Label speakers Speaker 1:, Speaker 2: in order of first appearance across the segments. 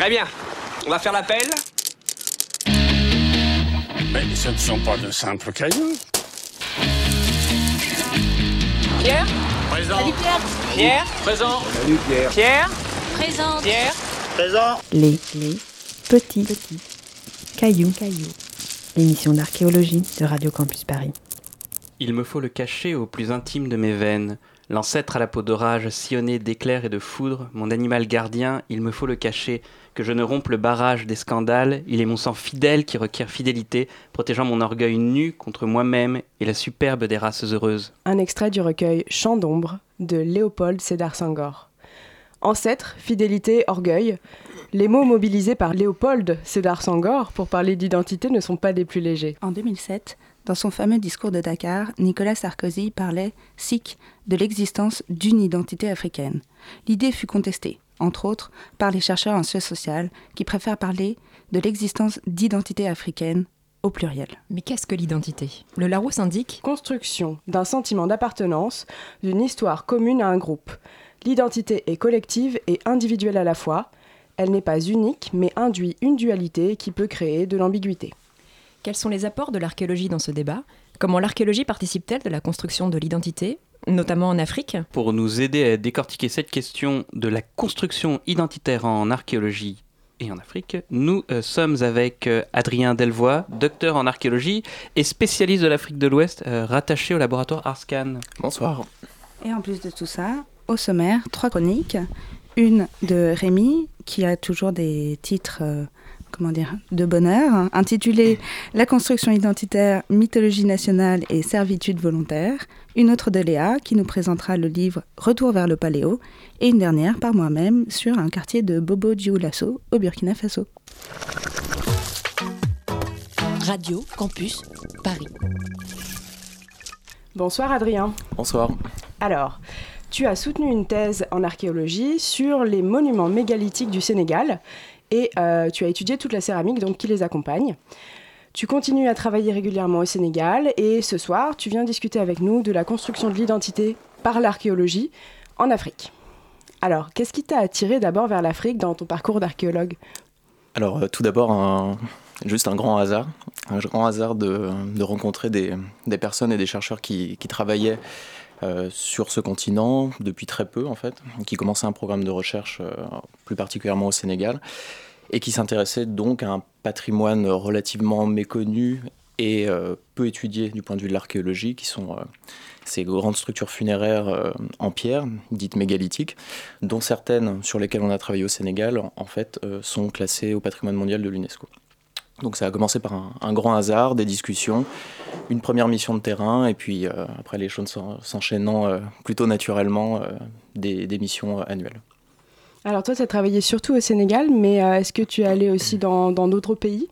Speaker 1: Très bien. On va faire l'appel.
Speaker 2: Mais ce ne sont pas de simples cailloux.
Speaker 1: Pierre
Speaker 2: Présent.
Speaker 1: Pierre
Speaker 2: Présent.
Speaker 1: Pierre
Speaker 3: Présente.
Speaker 1: Pierre
Speaker 2: Présent.
Speaker 4: Les, les petits, petits cailloux, cailloux. L'émission d'archéologie de Radio Campus Paris.
Speaker 5: Il me faut le cacher au plus intime de mes veines. L'ancêtre à la peau d'orage, sillonné d'éclairs et de foudre, mon animal gardien, il me faut le cacher, que je ne rompe le barrage des scandales, il est mon sang fidèle qui requiert fidélité, protégeant mon orgueil nu contre moi-même et la superbe des races heureuses.
Speaker 6: Un extrait du recueil Chant d'ombre de Léopold Sédar Senghor. Ancêtre, fidélité, orgueil. Les mots mobilisés par Léopold Sédar Senghor pour parler d'identité ne sont pas des plus légers.
Speaker 7: En 2007, dans son fameux discours de Dakar, Nicolas Sarkozy parlait, sic, de l'existence d'une identité africaine. L'idée fut contestée, entre autres, par les chercheurs en sciences sociales qui préfèrent parler de l'existence d'identité africaine au pluriel.
Speaker 3: Mais qu'est-ce que l'identité? Le Larousse indique
Speaker 6: Construction d'un sentiment d'appartenance, d'une histoire commune à un groupe. L'identité est collective et individuelle à la fois. Elle n'est pas unique, mais induit une dualité qui peut créer de l'ambiguïté.
Speaker 3: quels sont les apports de l'archéologie dans ce débat? Comment l'archéologie participe-t-elle de la construction de l'identité, notamment en Afrique
Speaker 5: Pour nous aider à décortiquer cette question de la construction identitaire en archéologie et en Afrique, nous euh, sommes avec euh, Adrien Delvoye, docteur en archéologie et spécialiste de l'Afrique de l'Ouest, euh, rattaché au laboratoire Arscan.
Speaker 8: Bonsoir.
Speaker 7: Et en plus de tout ça, au sommaire, trois chroniques. Une de Rémi, qui a toujours des titres, euh, comment dire, de bonheur, intitulée La construction identitaire, mythologie nationale et servitude volontaire. Une autre de Léa, qui nous présentera le livre Retour vers le paléo. Et une dernière par moi-même sur un quartier de Bobo Dioulasso au Burkina Faso.
Speaker 9: Radio Campus Paris.
Speaker 6: Bonsoir Adrien.
Speaker 8: Bonsoir.
Speaker 6: Alors, tu as soutenu une thèse en archéologie sur les monuments mégalithiques du Sénégal et euh, tu as étudié toute la céramique donc, qui les accompagne. Tu continues à travailler régulièrement au Sénégal et ce soir, tu viens discuter avec nous de la construction de l'identité par l'archéologie en Afrique. Alors, qu'est-ce qui t'a attiré d'abord vers l'Afrique dans ton parcours d'archéologue?
Speaker 8: Alors, euh, tout d'abord, juste un grand hasard. Un grand hasard de, rencontrer des, personnes et des chercheurs qui, travaillaient sur ce continent depuis très peu, en fait, qui commençaient un programme de recherche, euh, plus particulièrement au Sénégal, et qui s'intéressaient donc à un patrimoine relativement méconnu et euh, peu étudié du point de vue de l'archéologie, qui sont euh, ces grandes structures funéraires euh, en pierre, dites mégalithiques, dont certaines sur lesquelles on a travaillé au Sénégal, en- fait, euh, sont classées au patrimoine mondial de l'UNESCO. Donc ça a commencé par un, un grand hasard, des discussions, une première mission de terrain, et puis euh, après les choses s'en- s'enchaînant euh, plutôt naturellement, euh, des, des missions annuelles.
Speaker 6: Alors toi, tu as travaillé surtout au Sénégal, mais est-ce que tu es allé aussi dans dans d'autres pays?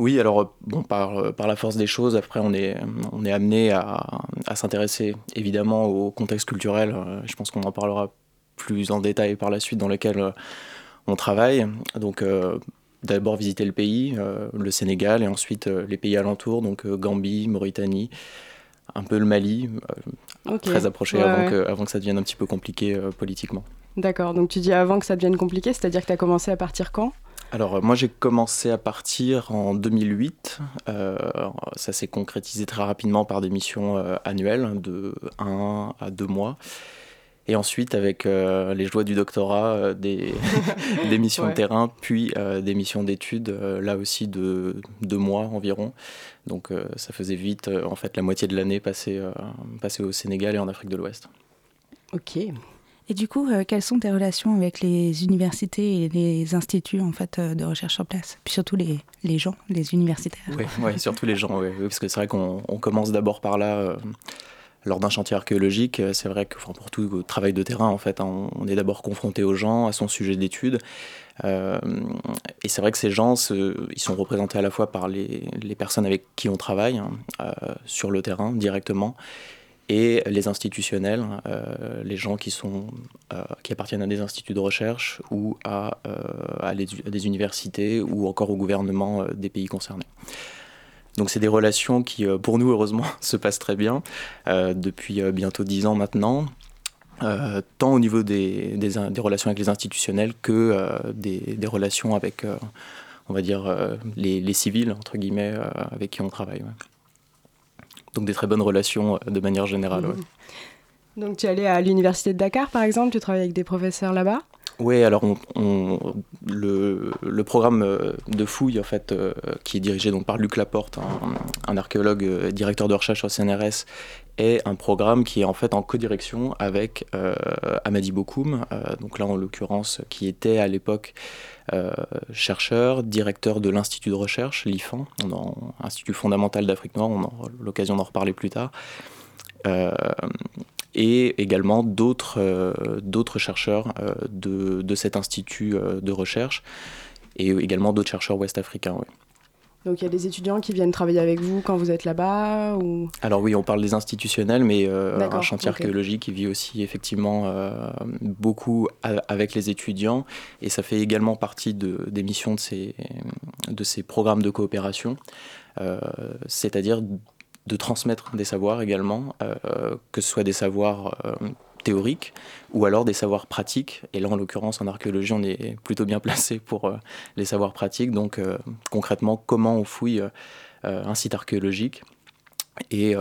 Speaker 8: Oui, alors bon, par, par la force des choses, après on est, on est amené à, à s'intéresser évidemment au contexte culturel. Je pense qu'on en parlera plus en détail par la suite dans lequel on travaille. Donc euh, d'abord visiter le pays, euh, le Sénégal, et ensuite euh, les pays alentours, donc euh, Gambie, Mauritanie, un peu le Mali, très approché
Speaker 6: Ouais,
Speaker 8: avant,
Speaker 6: ouais.
Speaker 8: Que, avant que ça devienne un petit peu compliqué politiquement.
Speaker 6: D'accord, donc tu dis avant que ça devienne compliqué, c'est-à-dire que tu as commencé à partir quand?
Speaker 8: Alors moi j'ai commencé à partir en 2008. Euh, ça s'est concrétisé très rapidement par des missions euh, annuelles de 1 à 2 mois. Et ensuite avec euh, les joies du doctorat, euh, des, des missions
Speaker 6: Ouais.
Speaker 8: de terrain, puis euh, des missions d'études, là aussi de 2 mois environ. Donc ça faisait vite en fait la moitié de l'année passée, passée au Sénégal et en Afrique de l'Ouest.
Speaker 6: Ok.
Speaker 7: Et du coup, euh, quelles sont tes relations avec les universités et les instituts en fait, euh, de recherche sur place? Puis surtout les, les gens, les universitaires.
Speaker 8: Oui, ouais, surtout les gens, ouais, oui, parce que c'est vrai qu'on on commence d'abord par là. euh, lors d'un chantier archéologique, euh, c'est vrai que pour tout travail de terrain, en fait, hein, on, est d'abord confronté aux gens, à son sujet d'étude. Euh, et c'est vrai que ces gens, ils sont représentés à la fois par les, personnes avec qui on travaille hein, euh, sur le terrain directement et les institutionnels, les gens qui, sont, qui appartiennent à des instituts de recherche ou à, à des universités ou encore au gouvernement des pays concernés. Donc c'est des relations qui, euh, pour nous, heureusement, se passent très bien euh, depuis euh, bientôt dix ans maintenant. tant au niveau des, des, relations avec les institutionnels que des, des, relations avec, on va dire, les, les, civils, entre guillemets, avec qui on travaille. Donc des très bonnes relations de manière générale. Mmh.
Speaker 6: Donc tu es allé à l'université de Dakar, par exemple, tu travailles avec des professeurs là-bas?
Speaker 8: Oui, alors on, le, programme de fouille en fait, euh, qui est dirigé donc par Luc Laporte, un, archéologue euh, directeur de recherche au CNRS, est un programme qui est en fait en codirection avec euh, Amadi Bokoum, euh, donc là en l'occurrence qui était à l'époque euh, chercheur, directeur de l'Institut de recherche, l'IFAN, Institut fondamental d'Afrique noire, on aura l'occasion d'en reparler plus tard. Euh, et également d'autres euh, chercheurs euh, de, de, cet institut euh, de recherche et également d'autres chercheurs ouest-africains.
Speaker 6: Donc il y a des étudiants qui viennent travailler avec vous quand vous êtes là-bas ou...
Speaker 8: Alors oui, on parle des institutionnels, mais euh, un chantier okay. archéologique qui vit aussi effectivement euh, beaucoup avec les étudiants et ça fait également partie de, des missions de ces, de ces programmes de coopération, euh, c'est-à-dire de transmettre des savoirs également, euh, que ce soit des savoirs euh, théoriques ou alors des savoirs pratiques. Et là, en l'occurrence, en archéologie, on est plutôt bien placé pour euh, les savoirs pratiques. Donc, concrètement, comment on fouille un site archéologique. Et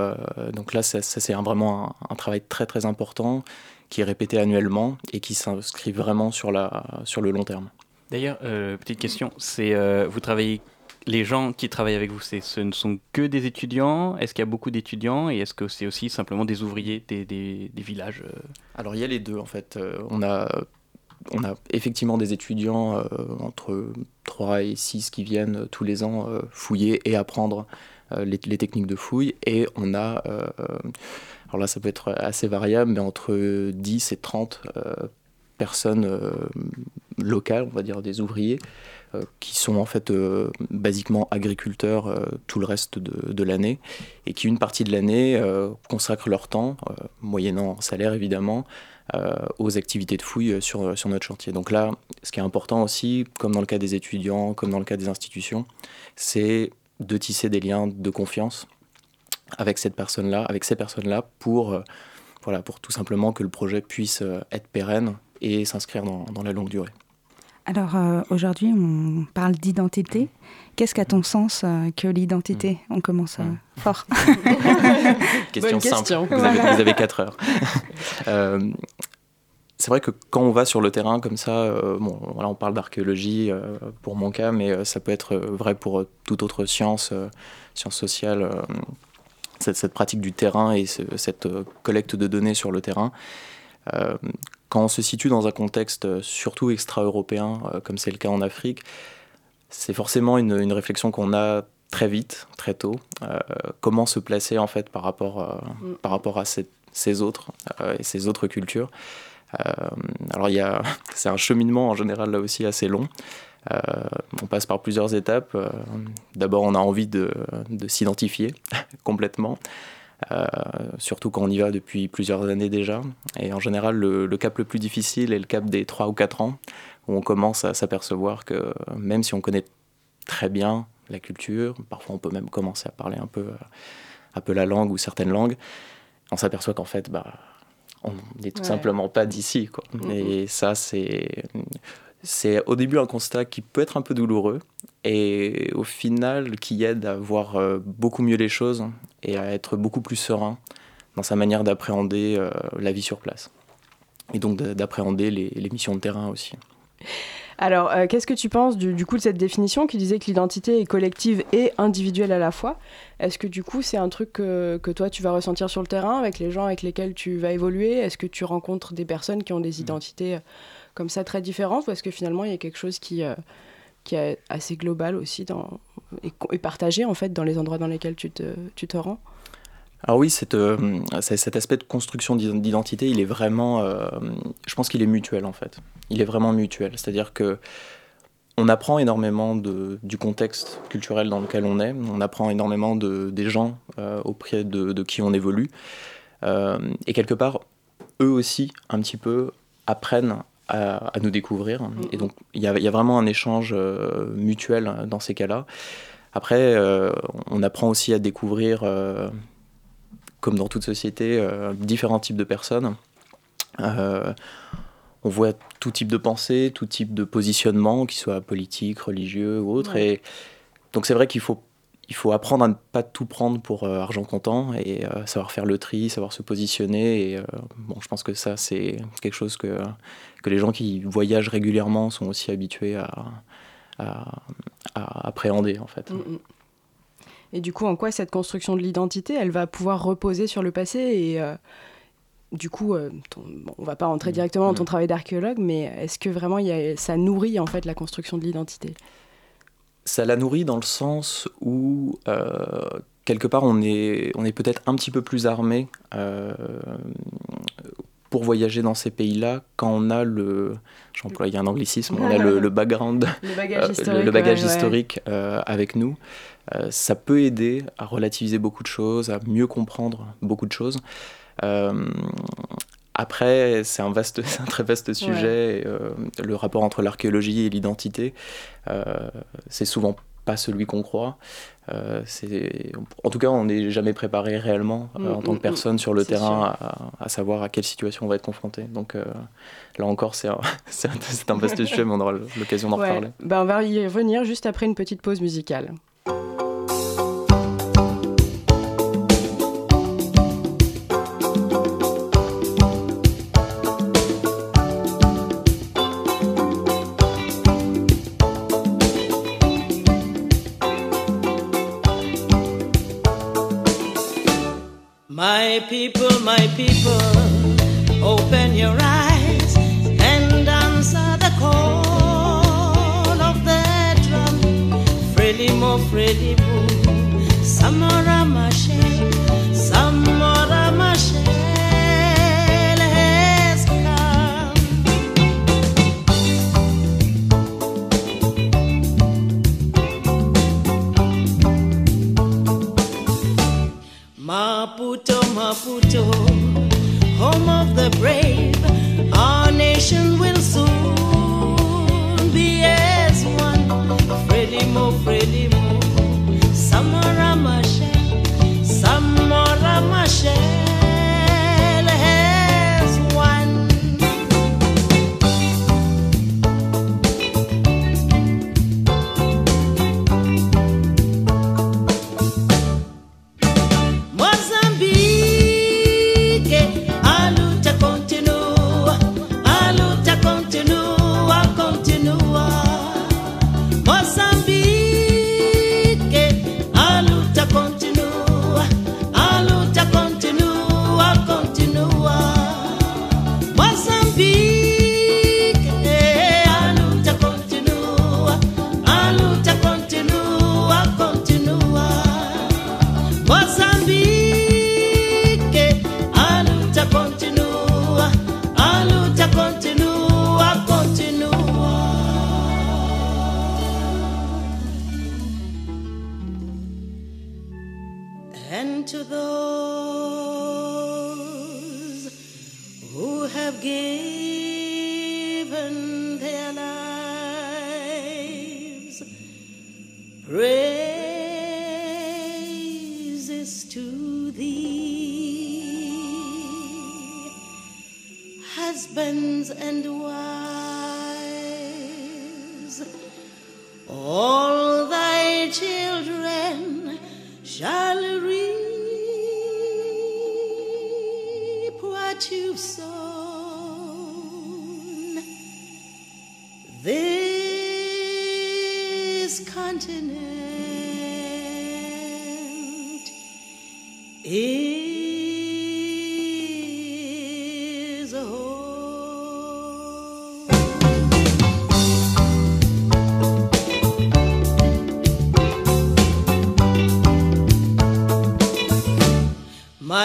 Speaker 8: donc là, ça, c'est vraiment un, un, travail très très important qui est répété annuellement et qui s'inscrit vraiment sur, la, sur le long terme.
Speaker 5: D'ailleurs, petite question, c'est vous travaillez les gens qui travaillent avec vous, ce ne sont que des étudiants? Est-ce qu'il y a beaucoup d'étudiants? Et est-ce que c'est aussi simplement des ouvriers des, villages euh?
Speaker 8: Alors il y a les deux en fait. Euh, on, a, on a effectivement des étudiants euh, entre 3 et 6 qui viennent tous les ans fouiller et apprendre les, les, techniques de fouille. Et on a, alors là ça peut être assez variable, mais entre 10 et 30 personnes locales, on va dire des ouvriers, qui sont en fait euh, basiquement agriculteurs euh, tout le reste de, l'année et qui une partie de l'année euh, consacrent leur temps, euh, moyennant salaire évidemment, euh, aux activités de fouille sur, sur notre chantier. Donc là, ce qui est important aussi, comme dans le cas des étudiants, comme dans le cas des institutions, c'est de tisser des liens de confiance avec cette personne-là, avec ces personnes-là, pour, euh, voilà, pour tout simplement que le projet puisse euh, être pérenne et s'inscrire dans, dans la longue durée.
Speaker 7: Alors euh, aujourd'hui, on parle d'identité. Qu'est-ce qu'à ton sens euh, que l'identité? Mmh. On commence euh, mmh. fort.
Speaker 8: question Bonne simple. Question. Vous, avez, vous avez 4 heures. euh, c'est vrai que quand on va sur le terrain comme ça, euh, bon, voilà, on parle d'archéologie euh, pour mon cas, mais euh, ça peut être vrai pour toute autre science, science sociale, cette, cette, pratique du terrain et ce, cette collecte de données sur le terrain. Euh, quand on se situe dans un contexte euh, surtout extra-européen, euh, comme c'est le cas en Afrique, c'est forcément une, une réflexion qu'on a très vite, très tôt. Euh, comment se placer en fait par rapport, euh, mm. par rapport à cette, ces autres euh, et ces autres cultures. alors il y a, c'est un cheminement en général là aussi assez long. on passe par plusieurs étapes. D'abord, on a envie de, de s'identifier complètement. Euh, surtout quand on y va depuis plusieurs années déjà. Et en général, le, le, cap le plus difficile est le cap des 3 ou 4 ans, où on commence à s'apercevoir que même si on connaît très bien la culture, parfois on peut même commencer à parler un peu, un peu la langue ou certaines langues, on s'aperçoit qu'en fait, bah, on n'est tout ouais. simplement pas d'ici. Mmh. Et ça, c'est c'est au début un constat qui peut être un peu douloureux et au final qui aide à voir euh, beaucoup mieux les choses et à être beaucoup plus serein dans sa manière d'appréhender euh, la vie sur place et donc d'appréhender les, les, missions de terrain aussi.
Speaker 6: Alors, euh, qu'est-ce que tu penses du, du, coup de cette définition qui disait que l'identité est collective et individuelle à la fois? Est-ce que du coup c'est un truc que, que, toi tu vas ressentir sur le terrain avec les gens avec lesquels tu vas évoluer? Est-ce que tu rencontres des personnes qui ont des mmh. Comme ça très différentes est-ce que finalement il y a quelque chose qui, euh, qui est assez global aussi et, partagé en fait dans les endroits dans lesquels tu te, tu te rends?
Speaker 8: Alors oui, cette, euh, cet aspect de construction d'identité, il est vraiment, euh, je pense qu'il est mutuel en fait. Il est vraiment mutuel, c'est-à-dire que on apprend énormément de, du contexte culturel dans lequel on est, on apprend énormément de, des gens auprès de, de, qui on évolue, et quelque part, eux aussi, un petit peu, apprennent à, à nous découvrir. Mm -hmm. Et donc, il y, y, a vraiment un échange euh, mutuel dans ces cas-là. Après, euh, on apprend aussi à découvrir, euh, comme dans toute société, différents types de personnes. On voit tout type de pensée, tout type de positionnement, qu'il soit politique, religieux ou autre.
Speaker 6: Ouais.
Speaker 8: Et donc c'est vrai qu'il faut, il faut apprendre à ne pas tout prendre pour euh, argent comptant et euh, savoir faire le tri, savoir se positionner. Et euh, bon, je pense que ça, c'est quelque chose que, que les gens qui voyagent régulièrement sont aussi habitués à, à- à appréhender en fait.
Speaker 6: Mm, mm. Et du coup, en quoi cette construction de l'identité, elle va pouvoir reposer sur le passé et du coup, ton- bon, on va pas rentrer directement dans ton
Speaker 8: Mm.
Speaker 6: travail d'archéologue, mais est-ce que vraiment y a- ça nourrit en fait la construction de l'identité?
Speaker 8: Ça la nourrit dans le sens où euh, quelque part on est, on est peut-être un petit peu plus armé euh, pour voyager dans ces pays-là quand on a le, j'emploie un anglicisme, on a le, le background,
Speaker 6: Le
Speaker 8: euh,
Speaker 6: bagage
Speaker 8: le-
Speaker 6: historique.
Speaker 8: le bagage
Speaker 6: ouais, ouais.
Speaker 8: historique euh, avec nous. Euh, ça peut aider à relativiser beaucoup de choses, à mieux comprendre beaucoup de choses. Euh, après, c'est un, vaste, un très vaste sujet. et, euh, le rapport entre l'archéologie et l'identité, euh, c'est souvent pas celui qu'on croit. Euh, en tout cas, on n'est jamais préparé réellement euh,
Speaker 6: Mm,
Speaker 8: en tant
Speaker 6: mm,
Speaker 8: que personne sur le terrain à, à savoir à quelle situation on va être confronté. Donc euh, là encore, un, c'est un vaste sujet, mais on aura l'occasion d'en
Speaker 6: Ouais.
Speaker 8: reparler.
Speaker 6: Ben, on va y revenir juste après une petite pause musicale.
Speaker 10: My people, my people, open your eyes and answer the call of the drum. Frelimo, Frelimo, Samora Machel, Maputo, home of the brave,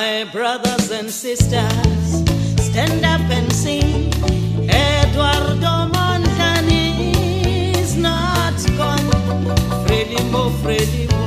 Speaker 10: My brothers and sisters, stand up and sing. Eduardo Montani is not gone. Frelimo, Frelimo, your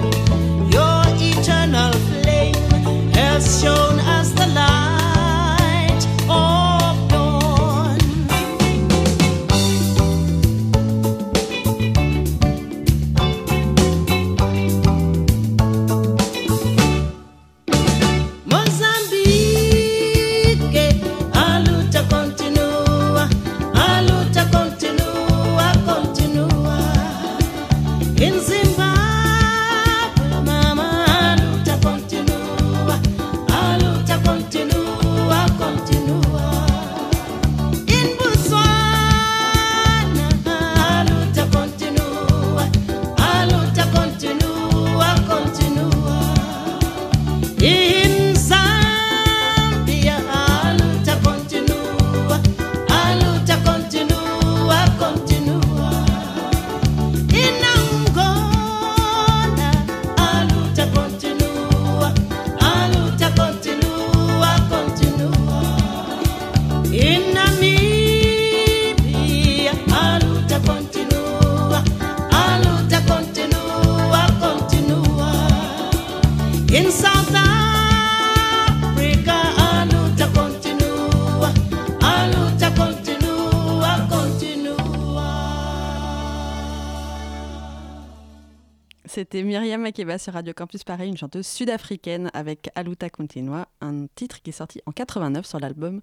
Speaker 11: C'était Myriam Makeba sur Radio Campus Paris, une chanteuse sud-africaine avec Aluta Continua, un titre qui est sorti en 89 sur l'album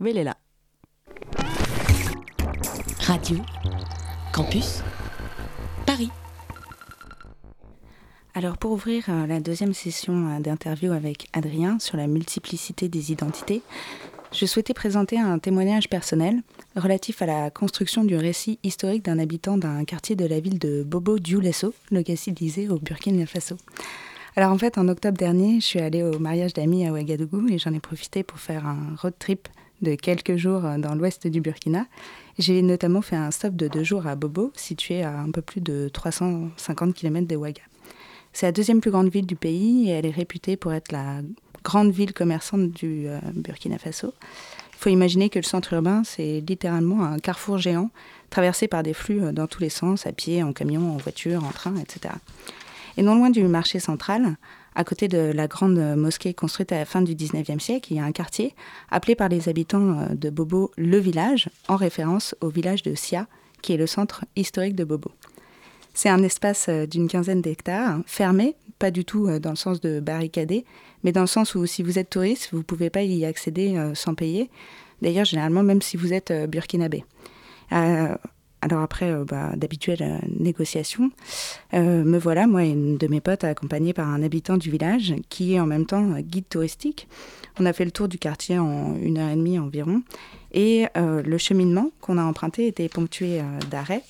Speaker 11: Velela.
Speaker 9: Radio Campus Paris.
Speaker 7: Alors pour ouvrir euh, la deuxième session euh, d'interview avec Adrien sur la multiplicité des identités, je souhaitais présenter un témoignage personnel relatif à la construction du récit historique d'un habitant d'un quartier de la ville de Bobo Dioulasso, localisé au Burkina Faso. Alors en fait, en octobre dernier, je suis allée au mariage d'amis à Ouagadougou et j'en ai profité pour faire un road trip de quelques jours dans l'ouest du Burkina. J'ai notamment fait un stop de deux jours à Bobo, situé à un peu plus de 350 km de Ouaga. C'est la deuxième plus grande ville du pays et elle est réputée pour être la grande ville commerçante du euh, Burkina Faso. Il faut imaginer que le centre urbain, c'est littéralement un carrefour géant, traversé par des flux euh, dans tous les sens, à pied, en camion, en voiture, en train, etc. Et non loin du marché central, à côté de la grande mosquée construite à la fin du 19e siècle, il y a un quartier appelé par les habitants euh, de Bobo le village, en référence au village de Sia, qui est le centre historique de Bobo. C'est un espace d'une quinzaine d'hectares, fermé, pas du tout dans le sens de barricadé, mais dans le sens où si vous êtes touriste, vous ne pouvez pas y accéder euh, sans payer. D'ailleurs, généralement, même si vous êtes euh, burkinabé. Euh, alors après, bah, d'habituelles négociations, me voilà, moi et une de mes potes, accompagnée par un habitant du village qui est en même temps guide touristique. On a fait le tour du quartier en une heure et demie environ. Et le cheminement qu'on a emprunté était ponctué d'arrêts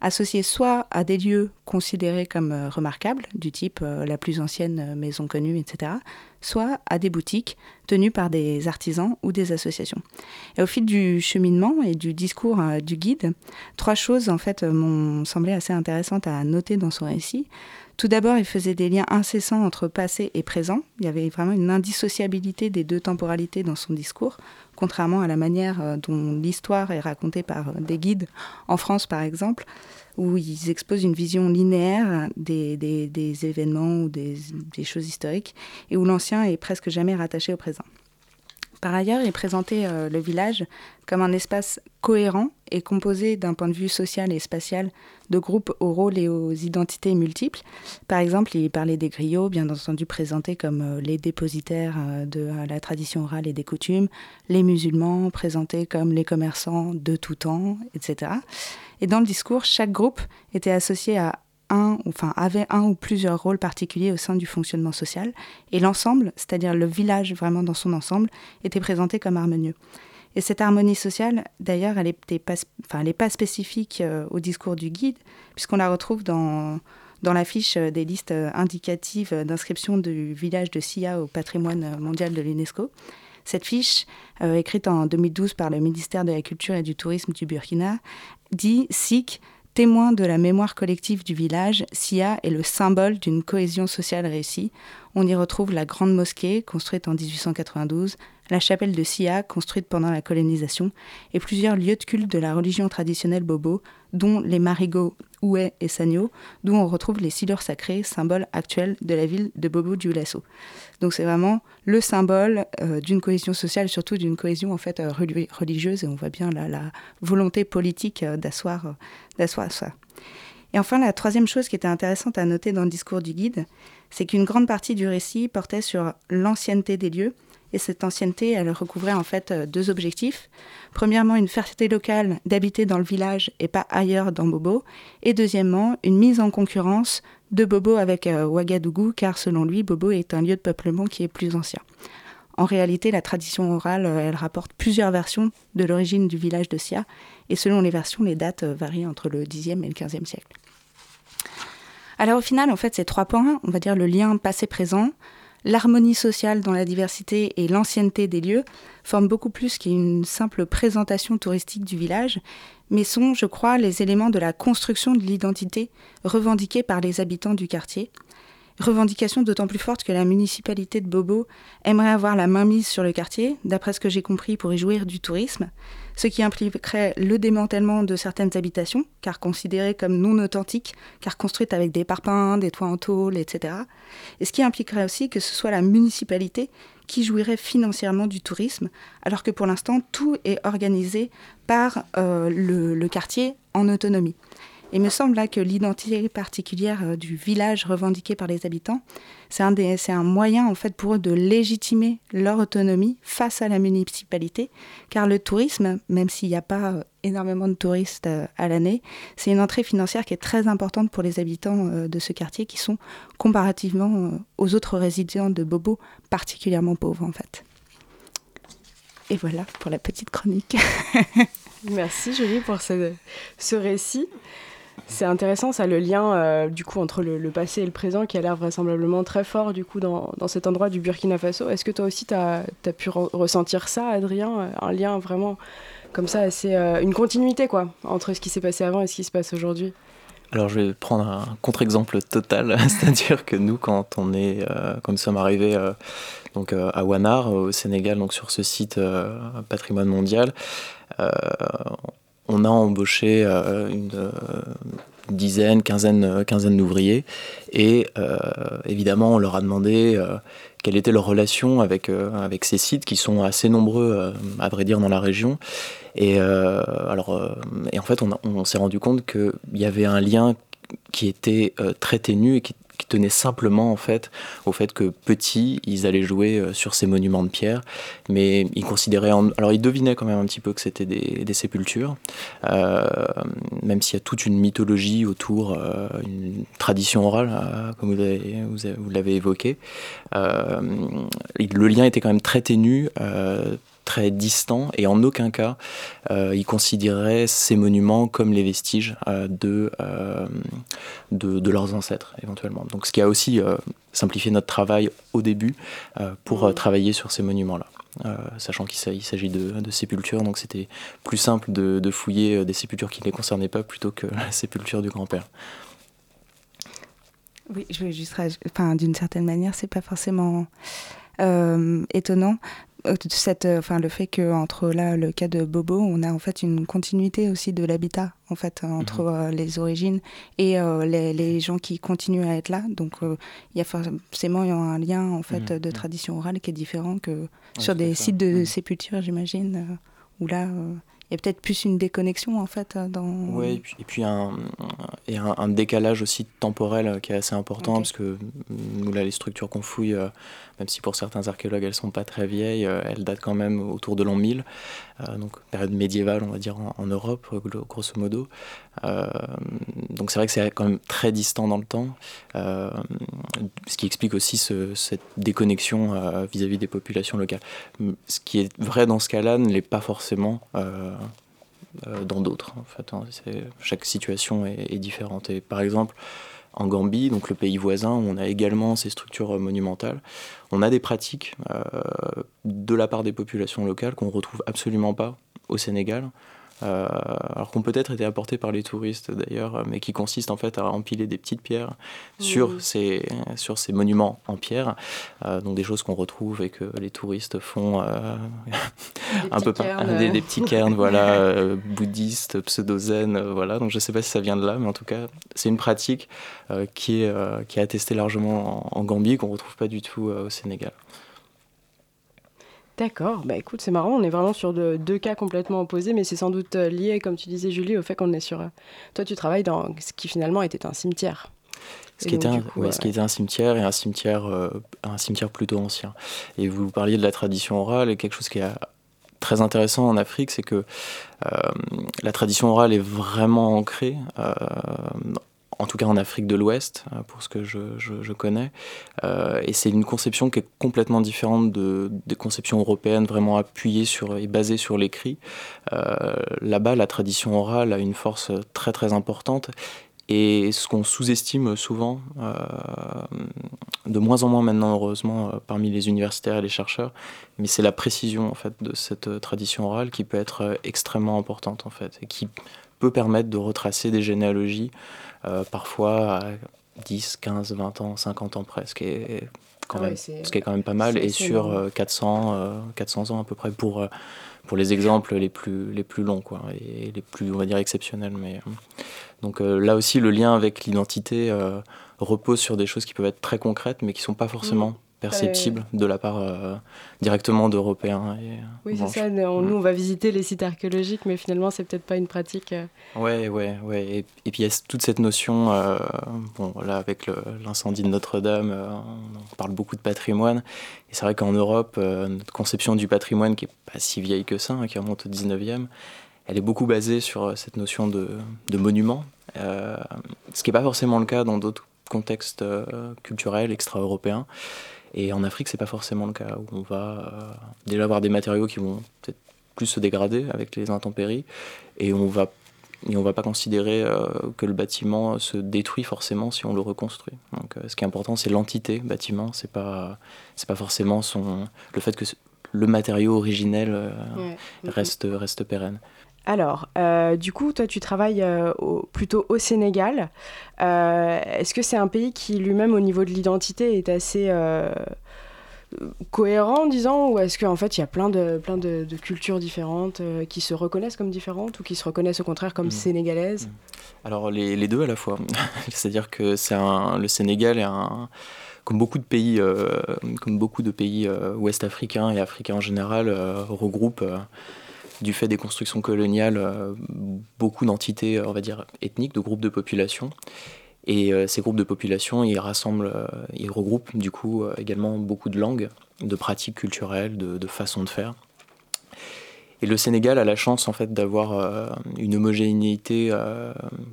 Speaker 7: associés soit à des lieux considérés comme remarquables, du type la plus ancienne maison connue, etc., soit à des boutiques tenues par des artisans ou des associations. Et au fil du cheminement et du discours euh, du guide, trois choses en fait m'ont semblé assez intéressantes à noter dans son récit. Tout d'abord, il faisait des liens incessants entre passé et présent. Il y avait vraiment une indissociabilité des deux temporalités dans son discours, contrairement à la manière euh, dont l'histoire est racontée par euh, des guides en France, par exemple où ils exposent une vision linéaire des, événements ou des, des, choses historiques, et où l'ancien est presque jamais rattaché au présent. Par ailleurs, il présentait euh, le village comme un espace cohérent et composé d'un point de vue social et spatial de groupes aux rôles et aux identités multiples. Par exemple, il parlait des griots, bien entendu présentés comme euh, les dépositaires euh, de la tradition orale et des coutumes, les musulmans présentés comme les commerçants de tout temps, etc. Et dans le discours, chaque groupe était associé à un, enfin, avait un ou plusieurs rôles particuliers au sein du fonctionnement social, et l'ensemble, c'est-à-dire le village vraiment dans son ensemble, était présenté comme harmonieux. Et cette harmonie sociale, d'ailleurs, elle n'est pas, spécifique euh, au discours du guide, puisqu'on la retrouve dans, dans la fiche euh, des listes euh, indicatives d'inscription du village de Sia au patrimoine mondial de l'UNESCO. Cette fiche, écrite en 2012 par le ministère de la Culture et du Tourisme du Burkina, dit SIC Témoin de la mémoire collective du village, Sia est le symbole d'une cohésion sociale réussie. On y retrouve la grande mosquée, construite en 1892, la chapelle de Sia, construite pendant la colonisation, et plusieurs lieux de culte de la religion traditionnelle bobo, dont les marigots, Oué et Sagno, d'où on retrouve les silures sacrés, symbole actuel de la ville de Bobo Dioulasso. Donc c'est vraiment le symbole euh, d'une cohésion sociale, surtout d'une cohésion en fait euh, religieuse, et on voit bien la, volonté politique euh, d'asseoir, d'asseoir ça. Et enfin, la troisième chose qui était intéressante à noter dans le discours du guide, c'est qu'une grande partie du récit portait sur l'ancienneté des lieux, et cette ancienneté, elle recouvrait en fait deux objectifs. Premièrement, une fierté locale d'habiter dans le village et pas ailleurs dans Bobo. Et deuxièmement, une mise en concurrence de Bobo avec euh, Ouagadougou, car selon lui, Bobo est un lieu de peuplement qui est plus ancien. En réalité, la tradition orale, euh, elle rapporte plusieurs versions de l'origine du village de Sia, et selon les versions, les dates euh, varient entre le Xe et le XVe siècle. Alors au final, en fait, ces trois points, on va dire le lien passé-présent, l'harmonie sociale dans la diversité et l'ancienneté des lieux forment beaucoup plus qu'une simple présentation touristique du village, mais sont, je crois, les éléments de la construction de l'identité revendiquée par les habitants du quartier. Revendication d'autant plus forte que la municipalité de Bobo aimerait avoir la main mise sur le quartier, d'après ce que j'ai compris, pour y jouir du tourisme, ce qui impliquerait le démantèlement de certaines habitations, car considérées comme non authentiques, car construites avec des parpaings, des toits en tôle, etc. Et ce qui impliquerait aussi que ce soit la municipalité qui jouirait financièrement du tourisme, alors que pour l'instant, tout est organisé par euh, le, quartier en autonomie. Il me semble là que l'identité particulière euh, du village revendiqué par les habitants, c'est un, des- un moyen en fait pour eux de légitimer leur autonomie face à la municipalité, car le tourisme, même s'il n'y a pas euh, énormément de touristes euh, à l'année, c'est une entrée financière qui est très importante pour les habitants de ce quartier qui sont comparativement aux autres résidents de Bobo particulièrement pauvres en fait. Et voilà pour la petite chronique.
Speaker 6: Merci Julie pour ce, ce récit. C'est intéressant ça, le lien euh, du coup entre le, passé et le présent qui a l'air vraisemblablement très fort du coup dans, dans cet endroit du Burkina Faso. Est-ce que toi aussi tu as, pu re- ressentir ça Adrien Euh, Un lien vraiment comme ça, assez, euh, une continuité quoi entre ce qui s'est passé avant et ce qui se passe aujourd'hui?
Speaker 8: Alors je vais prendre un contre-exemple total, c'est-à-dire que nous, quand on est, nous sommes arrivés donc à Wanar, au Sénégal, donc sur ce site patrimoine mondial, on a embauché euh, une euh, dizaine, quinzaine, euh, quinzaine d'ouvriers et évidemment on leur a demandé quelle était leur relation avec, ces sites qui sont assez nombreux à vrai dire dans la région. Et, en fait on, s'est rendu compte qu'il y avait un lien qui était très ténu et qui, qui tenait simplement en fait au fait que petits ils allaient jouer euh, sur ces monuments de pierre. Mais ils considéraient en- alors ils devinaient quand même un petit peu que c'était des, des sépultures. Euh, même s'il y a toute une mythologie autour euh, une tradition orale comme vous l'avez vous vous évoqué. Le lien était quand même très ténu très distant et en aucun cas euh, ils considéraient ces monuments comme les vestiges euh, de, euh, de, de leurs ancêtres éventuellement. Donc ce qui a aussi simplifié notre travail au début pour euh, travailler sur ces monuments-là. Euh, sachant qu'il s'a- il s'agit de, de sépultures, donc c'était plus simple de, de fouiller des sépultures qui ne les concernaient pas plutôt que la sépulture du grand-père.
Speaker 7: Oui, je vais juste enfin, d'une certaine manière, c'est pas forcément euh, étonnant. Euh, Cette, euh, enfin, le fait que entre là le cas de Bobo, on a en fait une continuité aussi de l'habitat en fait euh, entre euh, les origines et les, les gens qui continuent à être là. Donc il y a forcément un lien en fait
Speaker 8: Mhm.
Speaker 7: de tradition orale qui est différent que sur des sites de
Speaker 8: Mhm.
Speaker 7: sépulture, j'imagine, où là il y a peut-être plus une déconnexion en fait dans.
Speaker 8: Oui, et puis, et puis un, et un, un décalage aussi temporel qui est assez important, parce que mm, nous, là, les structures qu'on fouille, même si pour certains archéologues, elles sont pas très vieilles, euh, elles datent quand même autour de l'an 1000, euh, donc période médiévale, on va dire, en, Europe, grosso modo. Euh, donc c'est vrai que c'est quand même très distant dans le temps, ce qui explique aussi ce- cette déconnexion vis-à-vis des populations locales. Ce qui est vrai dans ce cas-là ne l'est pas forcément dans d'autres. En fait, hein. Chaque situation est, est différente. Et par exemple, en Gambie, donc le pays voisin, où on a également ces structures euh, monumentales, on a des pratiques euh, de la part des populations locales qu'on ne retrouve absolument pas au Sénégal. Euh, alors qu'on peut-être été apportées par les touristes d'ailleurs, mais qui consistent en fait à empiler des petites pierres sur,
Speaker 12: Mhm.
Speaker 8: ces, sur ces monuments en pierre, euh, donc des choses qu'on retrouve et que les touristes font euh, un peu par- des,
Speaker 12: euh.
Speaker 8: des petits cairns voilà, euh, bouddhistes, pseudo-zen, euh, voilà. Donc je sais pas si ça vient de là, mais en tout cas, c'est une pratique euh, qui, est, euh, qui est attestée largement en, en Gambie, qu'on retrouve pas du tout euh, au Sénégal.
Speaker 6: D'accord, bah écoute, c'est marrant, on est vraiment sur de- deux cas complètement opposés, mais c'est sans doute euh, lié, comme tu disais Julie, au fait qu'on est sur... euh, Toi, tu travailles dans ce qui finalement était un cimetière.
Speaker 8: Ce
Speaker 6: Et
Speaker 8: qui,
Speaker 6: donc,
Speaker 8: était un,
Speaker 6: du coup,
Speaker 8: ouais,
Speaker 6: euh,
Speaker 8: ce qui était un cimetière et un cimetière, euh, un cimetière plutôt ancien. Et vous parliez de la tradition orale et quelque chose qui est très intéressant en Afrique, c'est que euh, la tradition orale est vraiment ancrée, euh, en tout cas en Afrique de l'Ouest, euh, pour ce que je, je- connais. Euh, et c'est une conception qui est complètement différente de, des conceptions européennes, vraiment appuyées sur et basées sur l'écrit. Euh, Là-bas, la tradition orale a une force très très importante. Et ce qu'on sous-estime souvent, de moins en moins maintenant heureusement parmi les universitaires et les chercheurs, mais c'est la précision en fait de cette tradition orale qui peut être extrêmement importante en fait et qui peut permettre de retracer des généalogies euh, parfois à 10, 15, 20 ans, 50 ans presque. Et, quand
Speaker 6: Ah
Speaker 8: même, ce qui est quand même pas mal, et sur
Speaker 6: énorme.
Speaker 8: euh, 400, euh, 400 ans à peu près pour, pour les exemples les plus, les plus longs, quoi, et les plus, on va dire, exceptionnels. Mais, donc là aussi, le lien avec l'identité repose sur des choses qui peuvent être très concrètes, mais qui sont pas forcément perceptible de la part euh, directement d'Européens. et, euh,
Speaker 6: Oui, c'est ça. Nous,
Speaker 8: Mm.
Speaker 6: nous, on va visiter les sites archéologiques, mais finalement, c'est peut-être pas une pratique. euh,
Speaker 8: Ouais, ouais, ouais. Et, et puis il y a toute cette notion, euh, bon, là avec l'incendie de Notre-Dame, euh, on parle beaucoup de patrimoine. Et c'est vrai qu'en Europe, euh, notre conception du patrimoine, qui est pas si vieille que ça, hein, qui remonte au 19e, elle est beaucoup basée sur euh, cette notion de, de monument, euh, ce qui n'est pas forcément le cas dans d'autres contextes euh, culturels extra-européens. Et en Afrique, c'est pas forcément le cas, où on va euh, déjà avoir des matériaux qui vont peut-être plus se dégrader avec les intempéries, et on va et on va pas considérer euh, que le bâtiment se détruit forcément si on le reconstruit. Donc, euh, ce qui est important, c'est l'entité bâtiment. C'est pas c'est pas forcément son le fait que le matériau originel euh,
Speaker 6: Ouais.
Speaker 8: Reste reste pérenne.
Speaker 6: Alors, euh, du coup, toi, tu travailles euh, au- plutôt au Sénégal. Euh, Est-ce que c'est un pays qui lui-même, au niveau de l'identité, est assez cohérent, disons, ou est-ce qu'en fait, il y a plein de, plein de, de cultures différentes euh, qui se reconnaissent comme différentes ou qui se reconnaissent au contraire comme
Speaker 8: Mhm.
Speaker 6: sénégalaises?
Speaker 8: Alors les, les deux à la fois. C'est-à-dire que c'est le Sénégal est un, comme beaucoup de pays, euh, comme beaucoup de pays euh, ouest-africains et africains en général, regroupe du fait des constructions coloniales euh, beaucoup d'entités, on va dire ethniques, de groupes de population. Et euh, ces groupes de population, ils rassemblent, euh, ils regroupent du coup également beaucoup de langues, de pratiques culturelles, de, façons de faire. Et le Sénégal a la chance en fait d'avoir une homogénéité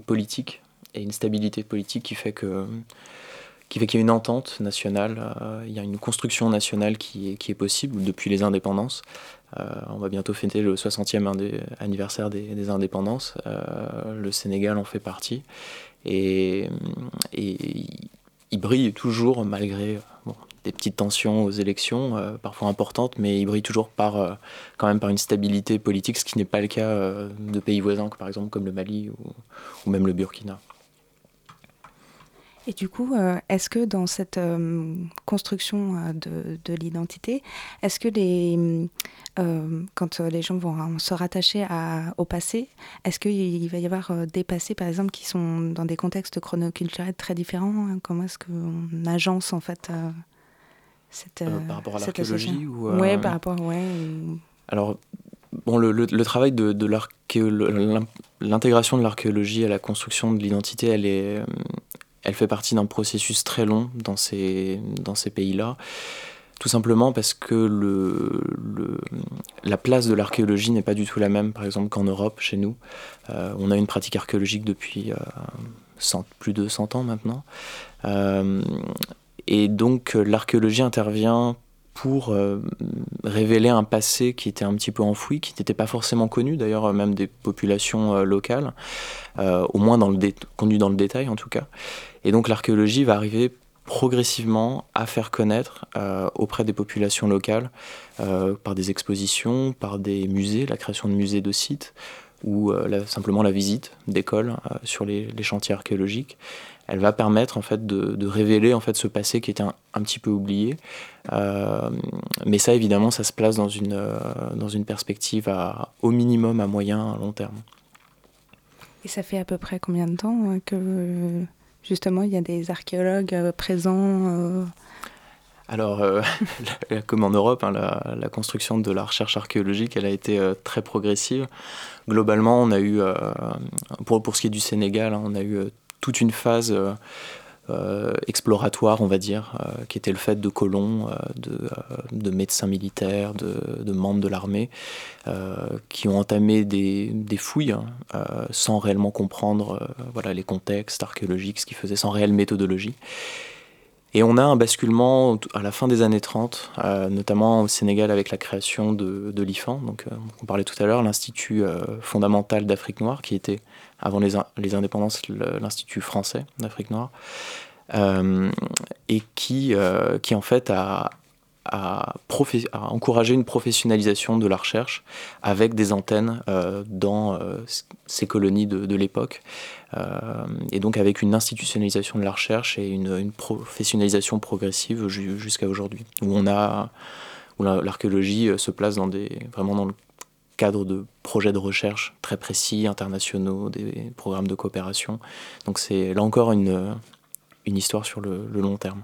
Speaker 8: politique et une stabilité politique qui fait qu'il y a une entente nationale, il y a une construction nationale qui est, qui est possible depuis les indépendances. Euh, on va bientôt fêter le 60e indé- anniversaire des, indépendances. Euh, le Sénégal en fait partie. Et, il- il brille toujours malgré des petites tensions aux élections, euh, parfois importantes, mais il brille toujours par, quand même par une stabilité politique, ce qui n'est pas le cas de pays voisins, par exemple comme le Mali ou même le Burkina.
Speaker 7: Et du coup, euh, est-ce que dans cette euh, construction euh, de, de l'identité, est-ce que les, quand les gens vont se rattacher à- au passé, est-ce qu'il va y avoir des passés, par exemple, qui sont dans des contextes chronoculturels très différents hein? Comment est-ce qu'on agence, en fait, cette,
Speaker 8: par rapport à l'archéologie ou,
Speaker 7: Ouais, par rapport, ouais. ou-
Speaker 8: Alors, bon, le, le- le travail de, l'intégration de l'archéologie à la construction de l'identité, elle est, elle fait partie d'un processus très long dans ces, pays-là. Tout simplement parce que la place de l'archéologie n'est pas du tout la même, par exemple, qu'en Europe, chez nous. Euh, on a une pratique archéologique depuis euh, 100 plus de 100 ans maintenant. Euh, et donc, l'archéologie intervient pour euh, révéler un passé qui était un petit peu enfoui, qui n'était pas forcément connu, d'ailleurs, euh, même des populations euh, locales, au moins dans le connu dans le détail en tout cas. Et donc l'archéologie va arriver progressivement à faire connaître auprès des populations locales, par des expositions, par des musées, la création de musées de sites, ou simplement la visite d'écoles sur les chantiers archéologiques. Elle va permettre en fait de, de révéler en fait ce passé qui était un, un petit peu oublié. Euh, mais ça évidemment ça se place dans une, euh, dans une perspective à, au minimum à moyen, à long terme.
Speaker 7: Et ça fait à peu près combien de temps euh, que, justement, il y a des archéologues présents euh,
Speaker 8: Alors, euh, la- comme en Europe, hein, la, la construction de la recherche archéologique, elle a été euh, très progressive. Globalement, on a eu, euh, pour, pour ce qui est du Sénégal, hein, on a eu toute une phase euh, euh, exploratoire, on va dire, euh, qui était le fait de colons, de, de médecins militaires, de, membres de l'armée, qui ont entamé des, fouilles hein, sans réellement comprendre les contextes archéologiques, ce qu'ils faisaient, sans réelle méthodologie. Et on a un basculement à la fin des années 30, euh, notamment au Sénégal avec la création de, de l'IFAN, donc on parlait tout à l'heure, l'Institut fondamental d'Afrique noire, qui était avant les, in- les indépendances l'Institut français d'Afrique noire, euh, et qui, euh, qui en fait a, encouragé une professionnalisation de la recherche avec des antennes euh, dans ces colonies de, l'époque. Et donc avec une institutionnalisation de la recherche et une, professionnalisation progressive ju- jusqu'à aujourd'hui, où l'archéologie se place dans des vraiment dans le cadre de projets de recherche très précis, internationaux, des programmes de coopération. Donc c'est là encore une, une histoire sur le, le long terme.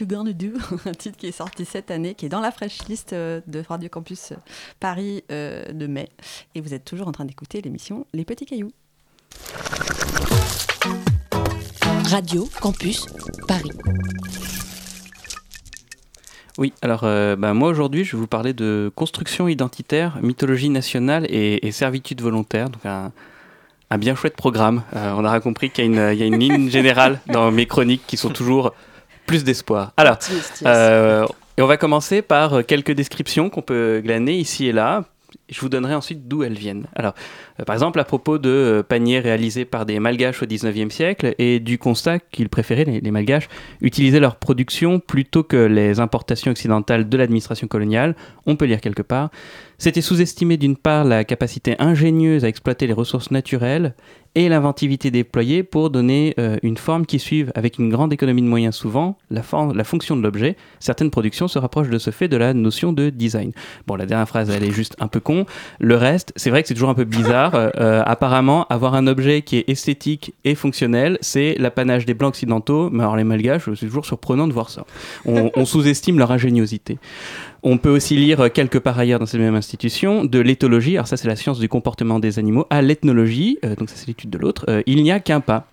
Speaker 11: Un titre qui est sorti cette année, qui est dans la fresh list euh, de Radio Campus euh, Paris euh, de mai. Et vous êtes toujours en train d'écouter l'émission Les Petits Cailloux.
Speaker 9: Radio Campus Paris.
Speaker 5: Oui, alors bah, moi aujourd'hui je vais vous parler de construction identitaire, mythologie nationale et, servitude volontaire, donc un, bien chouette programme. On aura compris qu'il y, a une ligne générale dans mes chroniques qui sont toujours plus d'espoir. Alors,
Speaker 6: yes.
Speaker 5: euh, et on va commencer par euh, quelques descriptions qu'on peut glaner ici et là. Je vous donnerai ensuite d'où elles viennent. Alors, euh, par exemple, à propos de euh, paniers réalisés par des malgaches au 19e siècle et du constat qu'ils préféraient, les, malgaches, utiliser leur production plutôt que les importations occidentales de l'administration coloniale, on peut lire quelque part. C'était sous-estimer d'une part la capacité ingénieuse à exploiter les ressources naturelles et l'inventivité déployée pour donner euh, une forme qui suive, avec une grande économie de moyens souvent, la, la fonction de l'objet. Certaines productions se rapprochent de ce fait de la notion de design. Bon, la dernière phrase, elle est juste un peu con. Le reste, c'est vrai que c'est toujours un peu bizarre. Euh, euh, apparemment, avoir un objet qui est esthétique et fonctionnel, c'est l'apanage des blancs occidentaux. Mais alors les malgaches, c'est toujours surprenant de voir ça. On, sous-estime leur ingéniosité. On peut aussi lire euh, quelque part ailleurs dans cette même institution de l'éthologie, alors ça c'est la science du comportement des animaux, à l'ethnologie, donc ça c'est l'étude de l'autre, il n'y a qu'un pas.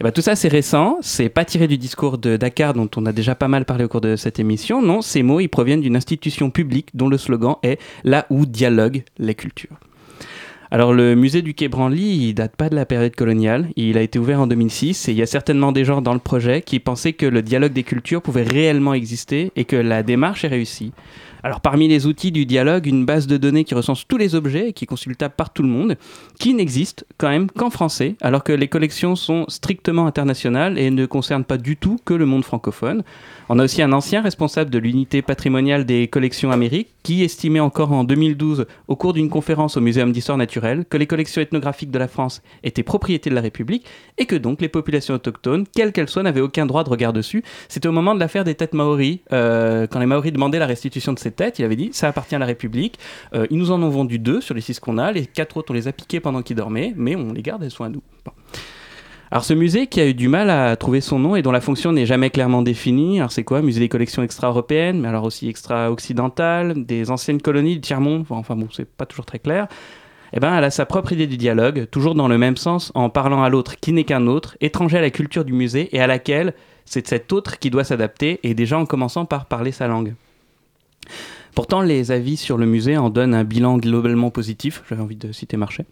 Speaker 5: Et ben, tout ça c'est récent, c'est pas tiré du discours de Dakar dont on a déjà pas mal parlé au cours de cette émission, non, ces mots ils proviennent d'une institution publique dont le slogan est là où dialoguent les cultures. Alors le musée du Quai Branly, il date pas de la période coloniale, il a été ouvert en 2006 et il y a certainement des gens dans le projet qui pensaient que le dialogue des cultures pouvait réellement exister et que la démarche est réussie. Alors parmi les outils du dialogue, une base de données qui recense tous les objets et qui est consultable par tout le monde, qui n'existe quand même qu'en français, alors que les collections sont strictement internationales et ne concernent pas du tout que le monde francophone. On a aussi un ancien responsable de l'unité patrimoniale des collections Amériques qui estimait encore en 2012, au cours d'une conférence au Muséum d'histoire naturelle, que les collections ethnographiques de la France étaient propriété de la République et que donc les populations autochtones, quelles qu'elles soient, n'avaient aucun droit de regard dessus. C'était au moment de l'affaire des têtes maoris, euh, quand les maoris demandaient la restitution de ces têtes, il avait dit ça appartient à la République. Euh, ils nous en ont vendu deux sur les six qu'on a, les quatre autres on les a piqués pendant qu'ils dormaient, mais on les garde, elles sont à nous. Alors ce musée qui a eu du mal à trouver son nom et dont la fonction n'est jamais clairement définie, alors c'est quoi? Musée des collections extra-européennes, mais alors aussi extra-occidentales, des anciennes colonies du tiers-monde, enfin bon, c'est pas toujours très clair. Eh ben, elle a sa propre idée du dialogue, toujours dans le même sens, en parlant à l'autre qui n'est qu'un autre, étranger à la culture du musée et à laquelle c'est cet autre qui doit s'adapter, et déjà en commençant par parler sa langue. Pourtant, les avis sur le musée en donnent un bilan globalement positif, j'avais envie de citer Marchais,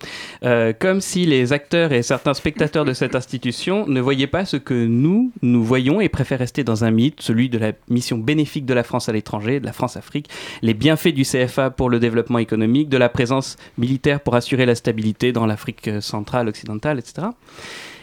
Speaker 5: Euh, comme si les acteurs et certains spectateurs de cette institution ne voyaient pas ce que nous, nous voyons et préfèrent rester dans un mythe, celui de la mission bénéfique de la France à l'étranger, de la France-Afrique, les bienfaits du CFA pour le développement économique, de la présence militaire pour assurer la stabilité dans l'Afrique centrale, occidentale, etc.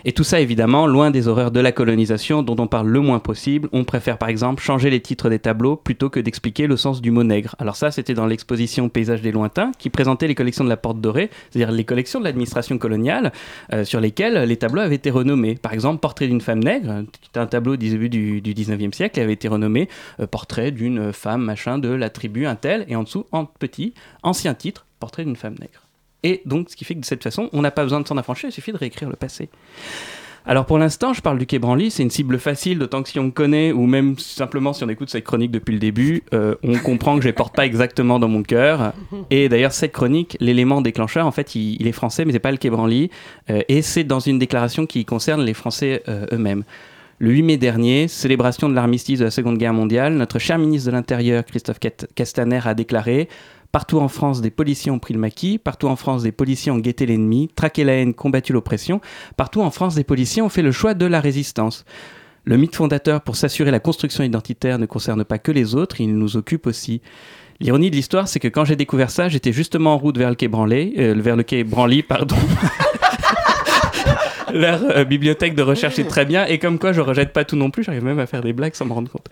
Speaker 5: Et tout ça, évidemment, loin des horreurs de la colonisation dont on parle le moins possible. On préfère, par exemple, changer les titres des tableaux plutôt que d'expliquer le sens du mot nègre. Alors ça, c'était dans l'exposition Paysage des lointains, qui présentait les collections de la Porte Dorée, c'est-à-dire les collections de l'administration coloniale, euh, sur lesquelles les tableaux avaient été renommés. Par exemple, Portrait d'une femme nègre, qui était un tableau du début du, du 19e siècle, avait été renommé euh, Portrait d'une femme, machin, de la tribu, un tel, et en dessous, en petit, ancien titre, Portrait d'une femme nègre. Et donc, ce qui fait que de cette façon, on n'a pas besoin de s'en affranchir, il suffit de réécrire le passé. Alors pour l'instant, je parle du Quai c'est une cible facile, d'autant que si on me connaît, ou même simplement si on écoute cette chronique depuis le début, euh, on comprend que je ne les porte pas exactement dans mon cœur. Et d'ailleurs, cette chronique, l'élément déclencheur, en fait, il, est français, mais c'est pas le Quai euh, et c'est dans une déclaration qui concerne les Français euh, eux-mêmes. Le 8 mai dernier, célébration de l'armistice de la Seconde Guerre mondiale, notre cher ministre de l'Intérieur, Christophe Castaner, a déclaré Partout en France, des policiers ont pris le maquis. Partout en France, des policiers ont guetté l'ennemi, traqué la haine, combattu l'oppression. Partout en France, des policiers ont fait le choix de la résistance. Le mythe fondateur pour s'assurer la construction identitaire ne concerne pas que les autres, il nous occupe aussi. L'ironie de l'histoire, c'est que quand j'ai découvert ça, j'étais justement en route vers le quai Branly, euh, vers le quai Branly, pardon. Leur euh, bibliothèque de recherche est très bien, et comme quoi je rejette pas tout non plus, j'arrive même à faire des blagues sans me rendre compte.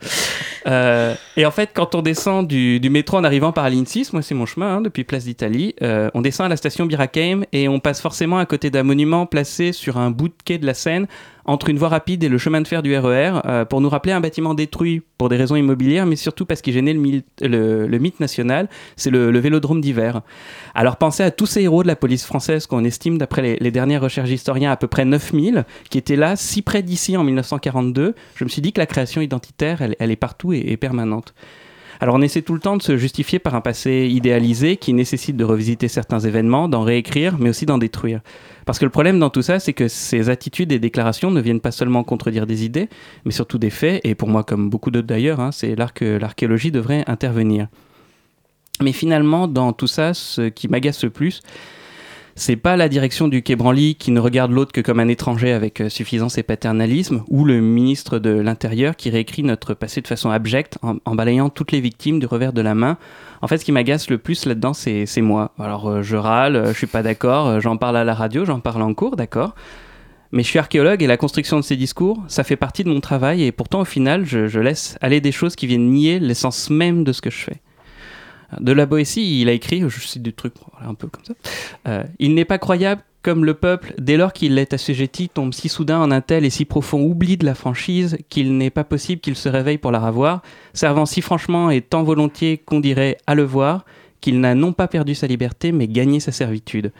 Speaker 5: Euh, et en fait, quand on descend du, métro en arrivant par ligne 6, moi c'est mon chemin hein, depuis Place d'Italie, euh, on descend à la station Birakeim et on passe forcément à côté d'un monument placé sur un bout de quai de la Seine entre une voie rapide et le chemin de fer du RER euh, pour nous rappeler un bâtiment détruit pour des raisons immobilières, mais surtout parce qu'il gênait le, mythe- national, c'est le, vélodrome d'hiver. Alors pensez à tous ces héros de la police française qu'on estime, d'après les, dernières recherches historiens, à peu près 9000, qui étaient là, si près d'ici en 1942. Je me suis dit que la création identitaire, elle, elle est partout et permanente. Alors on essaie tout le temps de se justifier par un passé idéalisé qui nécessite de revisiter certains événements, d'en réécrire, mais aussi d'en détruire. Parce que le problème dans tout ça, c'est que ces attitudes et déclarations ne viennent pas seulement contredire des idées, mais surtout des faits, et pour moi comme beaucoup d'autres d'ailleurs, hein, c'est là que l'archéologie devrait intervenir. Mais finalement, dans tout ça, ce qui m'agace le plus, C'est pas la direction du Quai Branly qui ne regarde l'autre que comme un étranger avec euh, suffisance et paternalisme, ou le ministre de l'Intérieur qui réécrit notre passé de façon abjecte en, balayant toutes les victimes du revers de la main. En fait, ce qui m'agace le plus là-dedans, c'est moi. Alors, euh, je râle, euh, je suis pas d'accord, j'en parle à la radio, j'en parle en cours, d'accord. Mais je suis archéologue et la construction de ces discours, ça fait partie de mon travail et pourtant, au final, je laisse aller des choses qui viennent nier l'essence même de ce que je fais. De la Boétie, il a écrit, je cite trucs voilà, un peu comme ça, euh, Il n'est pas croyable comme le peuple, dès lors qu'il l'est assujetti, tombe si soudain en un tel et si profond oubli de la franchise qu'il n'est pas possible qu'il se réveille pour la ravoir, servant si franchement et tant volontiers qu'on dirait à le voir, qu'il n'a non pas perdu sa liberté mais gagné sa servitude.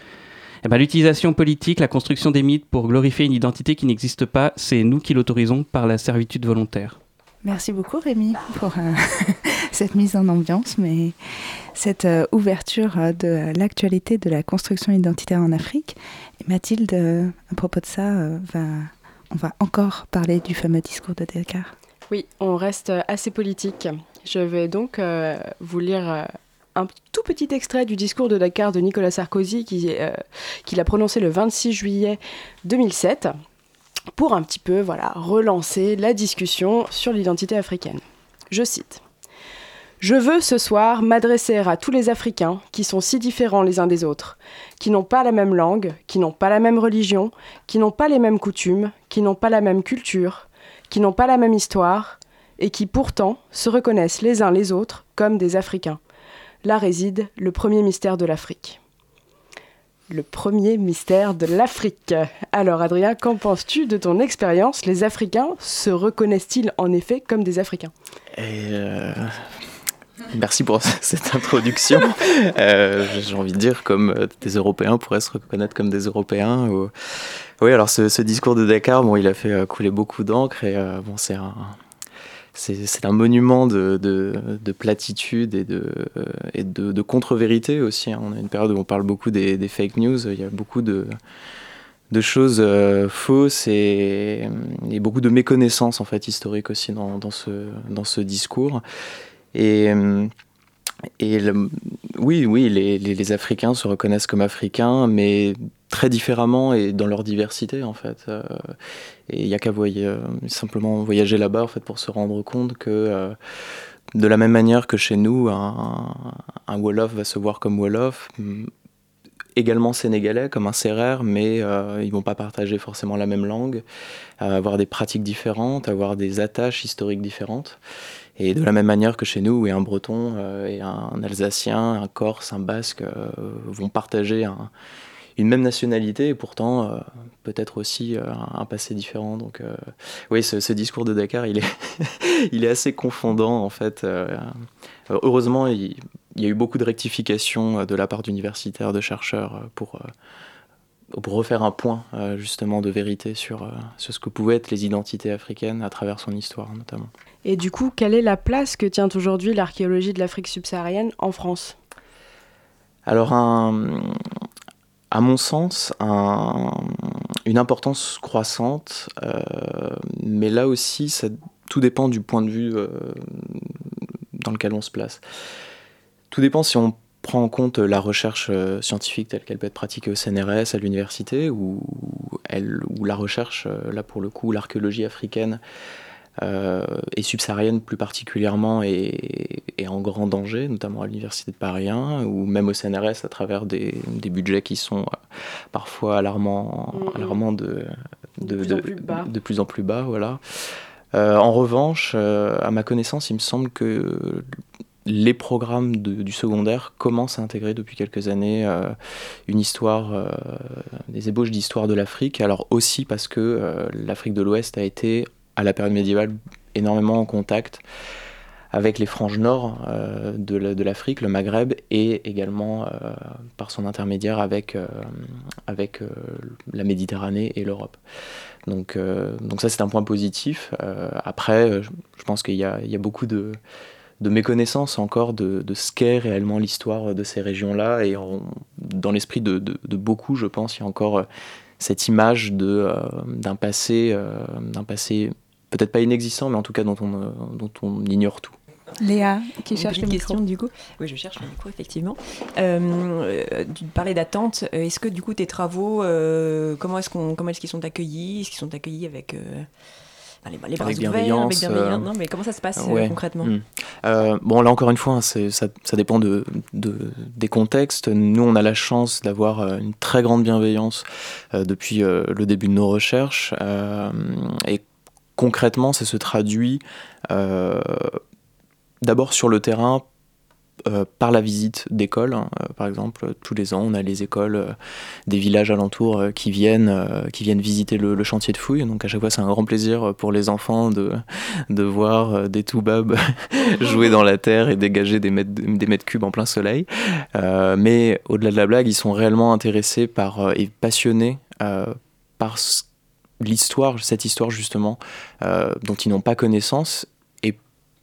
Speaker 5: Eh ben, L'utilisation politique, la construction des mythes pour glorifier une identité qui n'existe pas, c'est nous qui l'autorisons par la servitude volontaire.
Speaker 7: Merci beaucoup Rémi pour euh, cette mise en ambiance, mais cette euh, ouverture euh, de l'actualité de la construction identitaire en Afrique. Et Mathilde, euh, à propos de ça, on va encore parler du fameux discours de Dakar.
Speaker 6: Oui, on reste assez politique. Je vais donc vous lire un tout petit extrait du discours de Dakar de Nicolas Sarkozy qui, qu'il a prononcé le 26 juillet 2007 pour un petit peu voilà, relancer la discussion sur l'identité africaine. Je cite. Je veux ce soir m'adresser à tous les Africains qui sont si différents les uns des autres, qui n'ont pas la même langue, qui n'ont pas la même religion, qui n'ont pas les mêmes coutumes, qui n'ont pas la même culture, qui n'ont pas la même histoire, et qui pourtant se reconnaissent les uns les autres comme des Africains. Là réside le premier mystère de l'Afrique. Le premier mystère de l'Afrique. Alors Adrien, qu'en penses-tu de ton expérience? Les Africains se reconnaissent-ils en effet comme des Africains?
Speaker 8: Euh, Merci pour cette introduction. Euh, J'ai envie de dire comme euh, des Européens pourraient se reconnaître comme des Européens. ou- Oui, alors ce, discours de Dakar, bon, il a fait euh, couler beaucoup d'encre et bon, c'est un, monument de, de, de platitude et de, contre-vérité aussi. hein. On a une période où on parle beaucoup des, fake news. Il y a beaucoup de, choses fausses et, beaucoup de méconnaissances en fait historiques aussi dans ce discours. Et, euh, oui, oui, les, Africains se reconnaissent comme Africains, mais très différemment et dans leur diversité en fait. Euh, et il n'y a qu'à euh, simplement voyager là-bas en fait pour se rendre compte que de la même manière que chez nous, un, Wolof va se voir comme Wolof, mm, également sénégalais comme un Sérère, mais euh, ils vont pas partager forcément la même langue, avoir des pratiques différentes, avoir des attaches historiques différentes. Et de la même manière que chez nous, où un Breton euh, et un Alsacien, un Corse, un Basque euh, vont partager un- une même nationalité et pourtant euh, peut-être aussi un, passé différent. Donc oui, ce, discours de Dakar, il est, assez confondant en fait. Heureusement, il, il y a eu beaucoup de rectifications de la part d'universitaires, de chercheurs pour, pour refaire un point euh, justement de vérité sur, euh, sur ce que pouvaient être les identités africaines à travers son histoire notamment.
Speaker 6: Et du coup, quelle est la place que tient aujourd'hui l'archéologie de l'Afrique subsaharienne en France?
Speaker 8: Alors, un- à mon sens, un- une importance croissante, euh, mais là aussi, ça, tout dépend du point de vue dans lequel on se place. Tout dépend si on prend en compte la recherche euh, scientifique telle qu'elle peut être pratiquée au CNRS, à l'université, ou, ou la recherche, euh, là pour le coup, l'archéologie africaine euh, et subsaharienne plus particulièrement est, est en grand danger, notamment à l'université de Paris 1, ou même au CNRS à travers des, des budgets qui sont euh, parfois alarmants,
Speaker 6: Mhm.
Speaker 8: alarmants de,
Speaker 6: De plus en plus bas.
Speaker 8: de plus en plus bas, voilà. Euh, en revanche, euh, à ma connaissance, il me semble que les programmes du secondaire commencent à intégrer depuis quelques années euh, une histoire, euh, des ébauches d'histoire de l'Afrique. Alors aussi parce que euh, l'Afrique de l'Ouest a été, à la période médiévale, énormément en contact avec les franges nord de la- de l'Afrique, le Maghreb, et également par son intermédiaire avec, avec la Méditerranée et l'Europe. Donc, donc ça c'est un point positif. Après, je, pense qu'il y y a beaucoup de, de méconnaissance encore de, de ce qu'est réellement l'histoire de ces régions-là. Et on- dans l'esprit de, de- de beaucoup, je pense, il y a encore euh, cette image euh, d'un passé, euh, d'un passé peut-être pas inexistant, mais en tout cas dont on, euh, dont on ignore tout.
Speaker 7: Léa, qui
Speaker 3: Une
Speaker 7: cherche le
Speaker 3: question du coup. Oui, je cherche le micro effectivement. Euh, tu parlais d'attente. Est-ce que du coup tes travaux, euh, comment est-ce qu'on, comment est-ce qu'ils sont accueillis? Est-ce qu'ils sont accueillis avec euh, les, les bras
Speaker 8: Avec
Speaker 3: ouverts,
Speaker 8: bienveillance,
Speaker 3: avec bienveillance
Speaker 8: euh,
Speaker 3: Non, mais comment ça se passe euh,
Speaker 8: Ouais.
Speaker 3: concrètement
Speaker 8: Mm. Euh, bon, là encore une fois, hein, ça, ça dépend de, de- des contextes. Nous, on a la chance d'avoir une très grande bienveillance euh, depuis euh, le début de nos recherches. et concrètement, ça se traduit d'abord sur le terrain. Euh, par la visite d'écoles, hein. Euh, par exemple, tous les ans, on a les écoles euh, des villages alentours qui viennent, qui viennent visiter le, chantier de fouilles. Donc à chaque fois, c'est un grand plaisir pour les enfants de, de voir des toubabs jouer dans la terre et dégager des mètres, des mètres cubes en plein soleil. Mais au-delà de la blague, ils sont réellement intéressés par, et passionnés par l'histoire, cette histoire justement, dont ils n'ont pas connaissance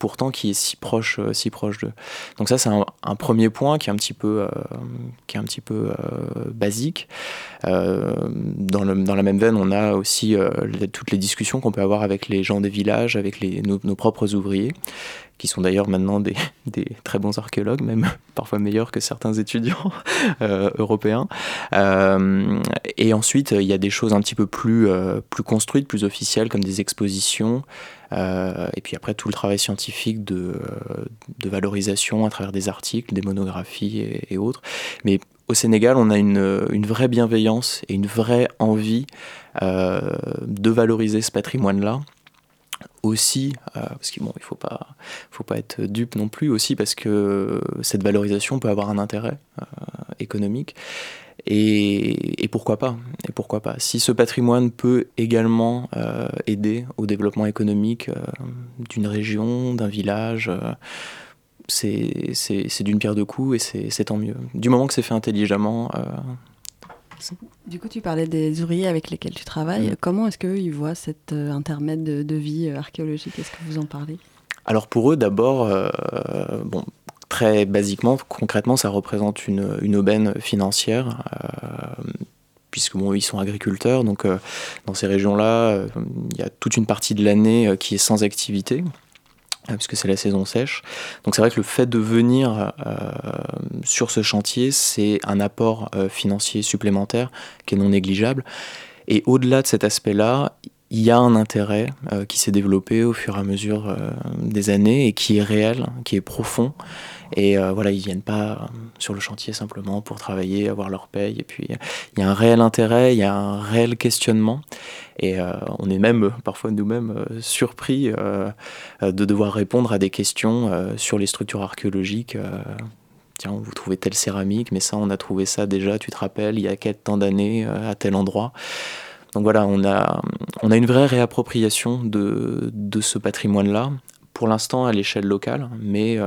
Speaker 8: pourtant qui est si proche, euh, si proche d'eux. Donc ça, c'est un, premier point qui est un petit peu, euh, qui est un petit peu euh, basique. Dans, la même veine, on a aussi toutes les discussions qu'on peut avoir avec les gens des villages, avec nos propres ouvriers, qui sont d'ailleurs maintenant des, très bons archéologues, même parfois meilleurs que certains étudiants euh, européens. Euh, et ensuite, il y a des choses un petit peu plus, euh, construites, plus officielles, comme des expositions. Et puis après, tout le travail scientifique de, valorisation à travers des articles, des monographies et, autres. Mais au Sénégal, on a une, vraie bienveillance et une vraie envie de valoriser ce patrimoine-là. Aussi, euh, parce qu'il bon, faut pas, faut pas être dupe non plus, aussi parce que cette valorisation peut avoir un intérêt euh, économique. Et, pourquoi pas Et pourquoi pas Si ce patrimoine peut également euh, aider au développement économique d'une région, d'un village, c'est d'une pierre deux coups et c'est tant mieux. Du moment que c'est fait intelligemment,
Speaker 11: Du coup, tu parlais des ouvriers avec lesquels tu travailles.
Speaker 8: Mm.
Speaker 11: Comment est-ce qu'ils voient cet euh, intermède de, de vie euh, archéologique? Est-ce que vous en parlez?
Speaker 8: Alors pour eux, d'abord, euh, bon, très basiquement, concrètement, ça représente une, une aubaine financière, puisque bon, ils sont agriculteurs, donc euh, dans ces régions-là, euh, il y a toute une partie de l'année euh, qui est sans activité. Euh, Puisque c'est la saison sèche. Donc c'est vrai que le fait de venir euh, sur ce chantier, c'est un apport euh, financier supplémentaire qui est non négligeable. Et au-delà de cet aspect-là, il y a un intérêt euh, qui s'est développé au fur et à mesure des années et qui est réel, qui est profond. Et euh, voilà, ils viennent pas euh, sur le chantier simplement pour travailler, avoir leur paye. Et puis, il y a un réel intérêt, il y a un réel questionnement. Et euh, on est même, parfois nous-mêmes, surpris de devoir répondre à des questions sur les structures archéologiques. Tiens, vous trouvez telle céramique, mais ça, on a trouvé ça déjà, tu te rappelles, il y a quel tant d'années, à tel endroit. Donc voilà, on a, on a une vraie réappropriation de, de ce patrimoine-là, pour l'instant à l'échelle locale, mais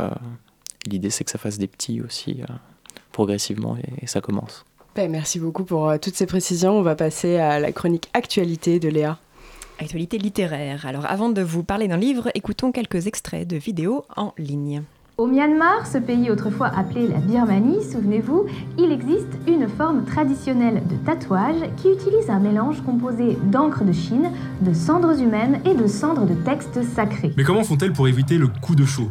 Speaker 8: l'idée c'est que ça fasse des petits aussi euh, progressivement et, et ça commence.
Speaker 6: Ben, merci beaucoup pour euh, toutes ces précisions. On va passer à la chronique actualité de Léa.
Speaker 3: Actualité littéraire. Alors avant de vous parler d'un livre, écoutons quelques extraits de vidéos en ligne.
Speaker 12: Au Myanmar, ce pays autrefois appelé la Birmanie, souvenez-vous, il existe une forme traditionnelle de tatouage qui utilise un mélange composé d'encre de Chine, de cendres humaines et de cendres de textes sacrés.
Speaker 13: Mais comment font-elles pour éviter le coup de chaud?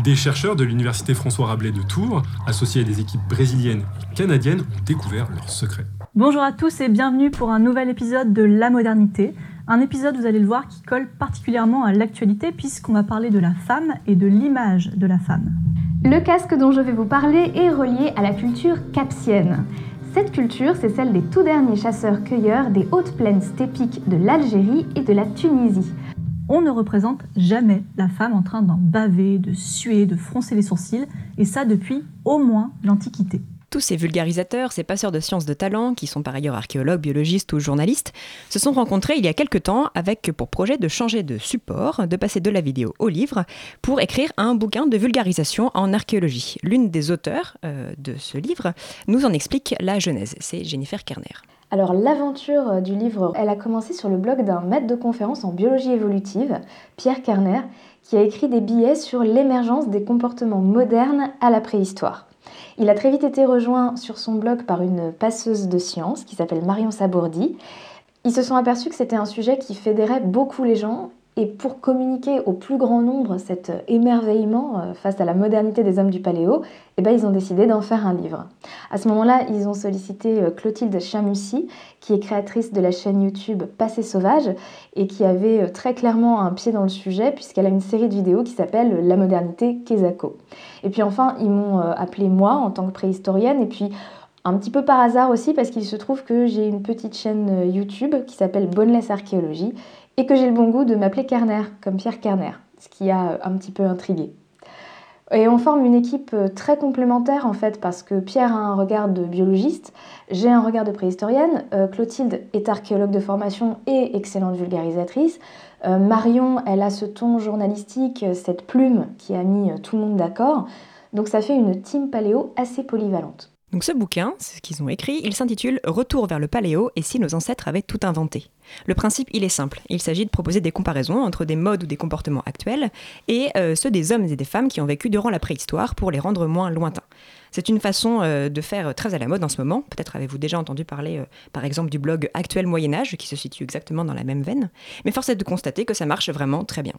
Speaker 13: Des chercheurs de l'université François Rabelais de Tours, associés à des équipes brésiliennes et canadiennes, ont découvert leurs secrets.
Speaker 14: Bonjour à tous et bienvenue pour un nouvel épisode de La modernité. Un épisode, vous allez le voir, qui colle particulièrement à l'actualité puisqu'on va parler de la femme et de l'image de la femme.
Speaker 12: Le casque dont je vais vous parler est relié à la culture capsienne. Cette culture, c'est celle des tout derniers chasseurs-cueilleurs des hautes plaines stépiques de l'Algérie et de la Tunisie.
Speaker 14: On ne représente jamais la femme en train d'en baver, de suer, de froncer les sourcils, et ça depuis au moins l'Antiquité.
Speaker 3: Tous ces vulgarisateurs, ces passeurs de sciences de talent, qui sont par ailleurs archéologues, biologistes ou journalistes, se sont rencontrés il y a quelque temps avec pour projet de changer de support, de passer de la vidéo au livre, pour écrire un bouquin de vulgarisation en archéologie. L'une des auteurs euh, de ce livre nous en explique la genèse, c'est Jennifer Kerner.
Speaker 12: Alors l'aventure du livre, elle a commencé sur le blog d'un maître de conférence en biologie évolutive, Pierre Kerner, qui a écrit des billets sur l'émergence des comportements modernes à la préhistoire. Il a très vite été rejoint sur son blog par une passeuse de sciences qui s'appelle Marion Sabourdi. Ils se sont aperçus que c'était un sujet qui fédérait beaucoup les gens Et pour communiquer au plus grand nombre cet émerveillement euh, face à la modernité des hommes du paléo, eh ben, ils ont décidé d'en faire un livre. À ce moment-là, ils ont sollicité euh, Clotilde Chamussy, qui est créatrice de la chaîne YouTube Passé Sauvage et qui avait euh, très clairement un pied dans le sujet puisqu'elle a une série de vidéos qui s'appelle La modernité Kezako. Et puis enfin, ils m'ont appelé moi en tant que préhistorienne et puis un petit peu par hasard aussi parce qu'il se trouve que j'ai une petite chaîne YouTube qui s'appelle Boneless Archéologie et que j'ai le bon goût de m'appeler Kerner, comme Pierre Kerner, ce qui a un petit peu intrigué. Et on forme une équipe euh, très complémentaire en fait parce que Pierre a un regard de biologiste, j'ai un regard de préhistorienne, euh, Clotilde est archéologue de formation et excellente vulgarisatrice, euh, Marion elle a ce ton journalistique, cette plume qui a mis tout le monde d'accord, donc ça fait une team paléo assez polyvalente.
Speaker 3: Donc ce bouquin, c'est ce qu'ils ont écrit, il s'intitule Retour vers le paléo et si nos ancêtres avaient tout inventé. Le principe, il est simple. Il s'agit de proposer des comparaisons entre des modes ou des comportements actuels et euh, ceux des hommes et des femmes qui ont vécu durant la préhistoire pour les rendre moins lointains. C'est une façon euh, de faire très à la mode en ce moment. Peut-être avez-vous déjà entendu parler, euh, par exemple, du blog Actuel Moyen Âge, qui se situe exactement dans la même veine. Mais force est de constater que ça marche vraiment très bien.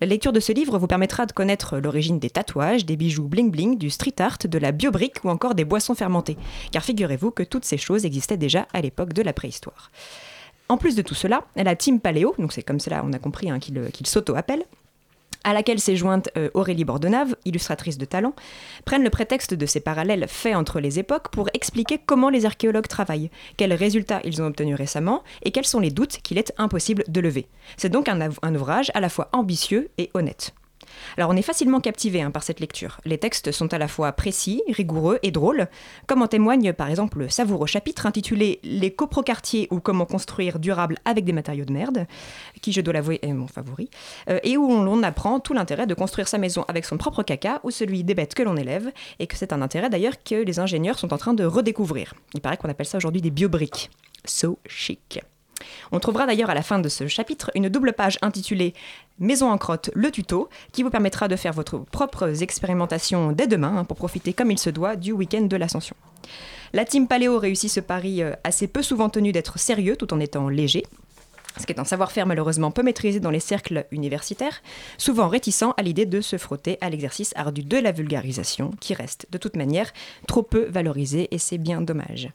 Speaker 3: La lecture de ce livre vous permettra de connaître l'origine des tatouages, des bijoux bling-bling, du street art, de la biobrique ou encore des boissons fermentées. Car figurez-vous que toutes ces choses existaient déjà à l'époque de la préhistoire. En plus de tout cela, la team Paléo, donc c'est comme cela on a compris hein, qu'il s'auto-appelle, à laquelle s'est jointe euh, Aurélie Bordenave, illustratrice de talent, prennent le prétexte de ces parallèles faits entre les époques pour expliquer comment les archéologues travaillent, quels résultats ils ont obtenus récemment et quels sont les doutes qu'il est impossible de lever. C'est donc un ouvrage à la fois ambitieux et honnête. Alors on est facilement captivé hein, par cette lecture. Les textes sont à la fois précis, rigoureux et drôles, comme en témoigne par exemple le savoureux chapitre intitulé Les coprocartiers ou comment construire durable avec des matériaux de merde, qui je dois l'avouer est mon favori, euh, et où l'on apprend tout l'intérêt de construire sa maison avec son propre caca ou celui des bêtes que l'on élève, et que c'est un intérêt d'ailleurs que les ingénieurs sont en train de redécouvrir. Il paraît qu'on appelle ça aujourd'hui des biobriques. So chic. On trouvera d'ailleurs à la fin de ce chapitre une double page intitulée Maison en crotte, le tuto, qui vous permettra de faire votre propres expérimentations dès demain hein, pour profiter comme il se doit du week-end de l'ascension. La team Paléo réussit ce pari euh, assez peu souvent tenu d'être sérieux tout en étant léger ce qui est un savoir-faire malheureusement peu maîtrisé dans les cercles universitaires, souvent réticent à l'idée de se frotter à l'exercice ardu de la vulgarisation, qui reste de toute manière trop peu valorisé et c'est bien dommage.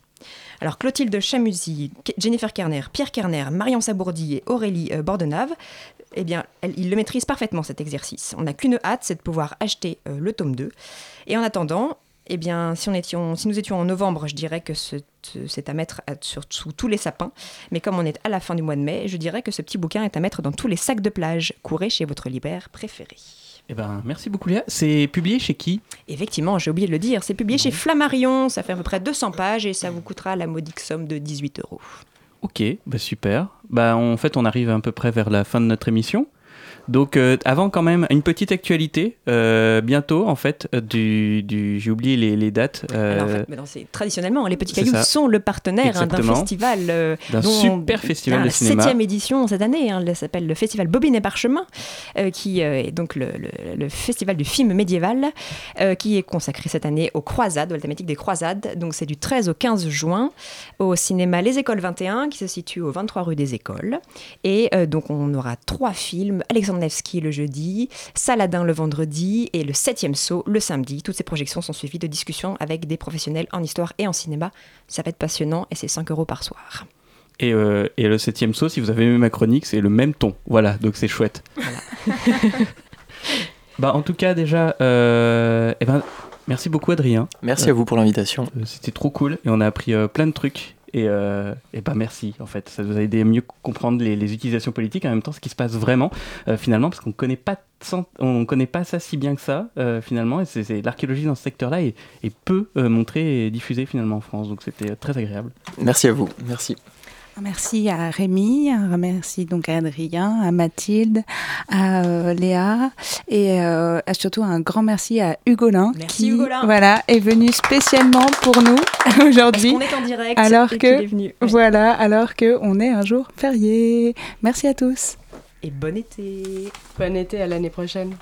Speaker 3: Alors Clotilde Chamusy, Jennifer Kerner, Pierre Kerner, Marion Sabourdi et Aurélie euh, Bordenave, eh bien, ils le maîtrisent parfaitement cet exercice. On n'a qu'une hâte, c'est de pouvoir acheter euh, le tome 2. Et en attendant, eh bien, si, nous étions en novembre, je dirais que c'est à mettre sur, sous tous les sapins. Mais comme on est à la fin du mois de mai, je dirais que ce petit bouquin est à mettre dans tous les sacs de plage. Courez chez votre libraire préféré.
Speaker 5: Eh ben, merci beaucoup Léa. C'est publié chez qui?
Speaker 3: Effectivement, j'ai oublié de le dire. C'est publié chez Flammarion. Ça fait à peu près 200 pages et ça vous coûtera la modique somme de 18 euros.
Speaker 5: Ok, bah super. Bah, en fait, on arrive à peu près vers la fin de notre émission. Donc euh, avant quand même une petite actualité euh, bientôt en fait euh, du, du j'ai oublié les, les dates.
Speaker 3: Alors, en fait, traditionnellement les petits cailloux sont le partenaire hein, d'un festival
Speaker 5: d'un super festival de
Speaker 3: la
Speaker 5: cinéma.
Speaker 3: septième édition cette année. Hein, elle s'appelle le festival Bobine et Parchemin qui est donc le, le, festival du film médiéval qui est consacré cette année aux croisades, à la thématique des croisades. Donc c'est du 13 au 15 juin au cinéma Les Écoles 21 qui se situe au 23 rue des Écoles et donc on aura trois films Alexandre Nevsky le jeudi, Saladin le vendredi et le septième saut le samedi. Toutes ces projections sont suivies de discussions avec des professionnels en histoire et en cinéma. Ça va être passionnant et c'est 5 euros par soir.
Speaker 5: Et, euh, et, le septième saut, si vous avez aimé ma chronique, c'est le même ton. Voilà, donc c'est chouette. bah, en tout cas, déjà, euh, eh ben, merci beaucoup Adrien.
Speaker 8: Merci à vous pour l'invitation.
Speaker 5: Euh, c'était trop cool et on a appris plein de trucs. Et, euh, et bah merci, en fait. Ça vous a aidé à mieux comprendre les, utilisations politiques, en même temps ce qui se passe vraiment, euh, finalement, parce qu'on connaît pas on connaît pas ça si bien que ça euh, finalement et c'est l'archéologie dans ce secteur-là est, est, peu montrée et diffusée finalement en France donc c'était très agréable.
Speaker 8: Merci à vous, merci.
Speaker 7: Merci à Rémi, merci donc à Adrien, à Mathilde, à euh, Léa et euh, surtout un grand merci à Hugolin
Speaker 3: merci
Speaker 7: qui
Speaker 3: Hugolin.
Speaker 7: voilà est venu spécialement pour nous aujourd'hui.
Speaker 3: On est en direct
Speaker 7: alors
Speaker 3: et
Speaker 7: que
Speaker 3: est venu.
Speaker 7: voilà alors que on est un jour férié. Merci à tous
Speaker 3: et bon été.
Speaker 6: Bon été à l'année prochaine.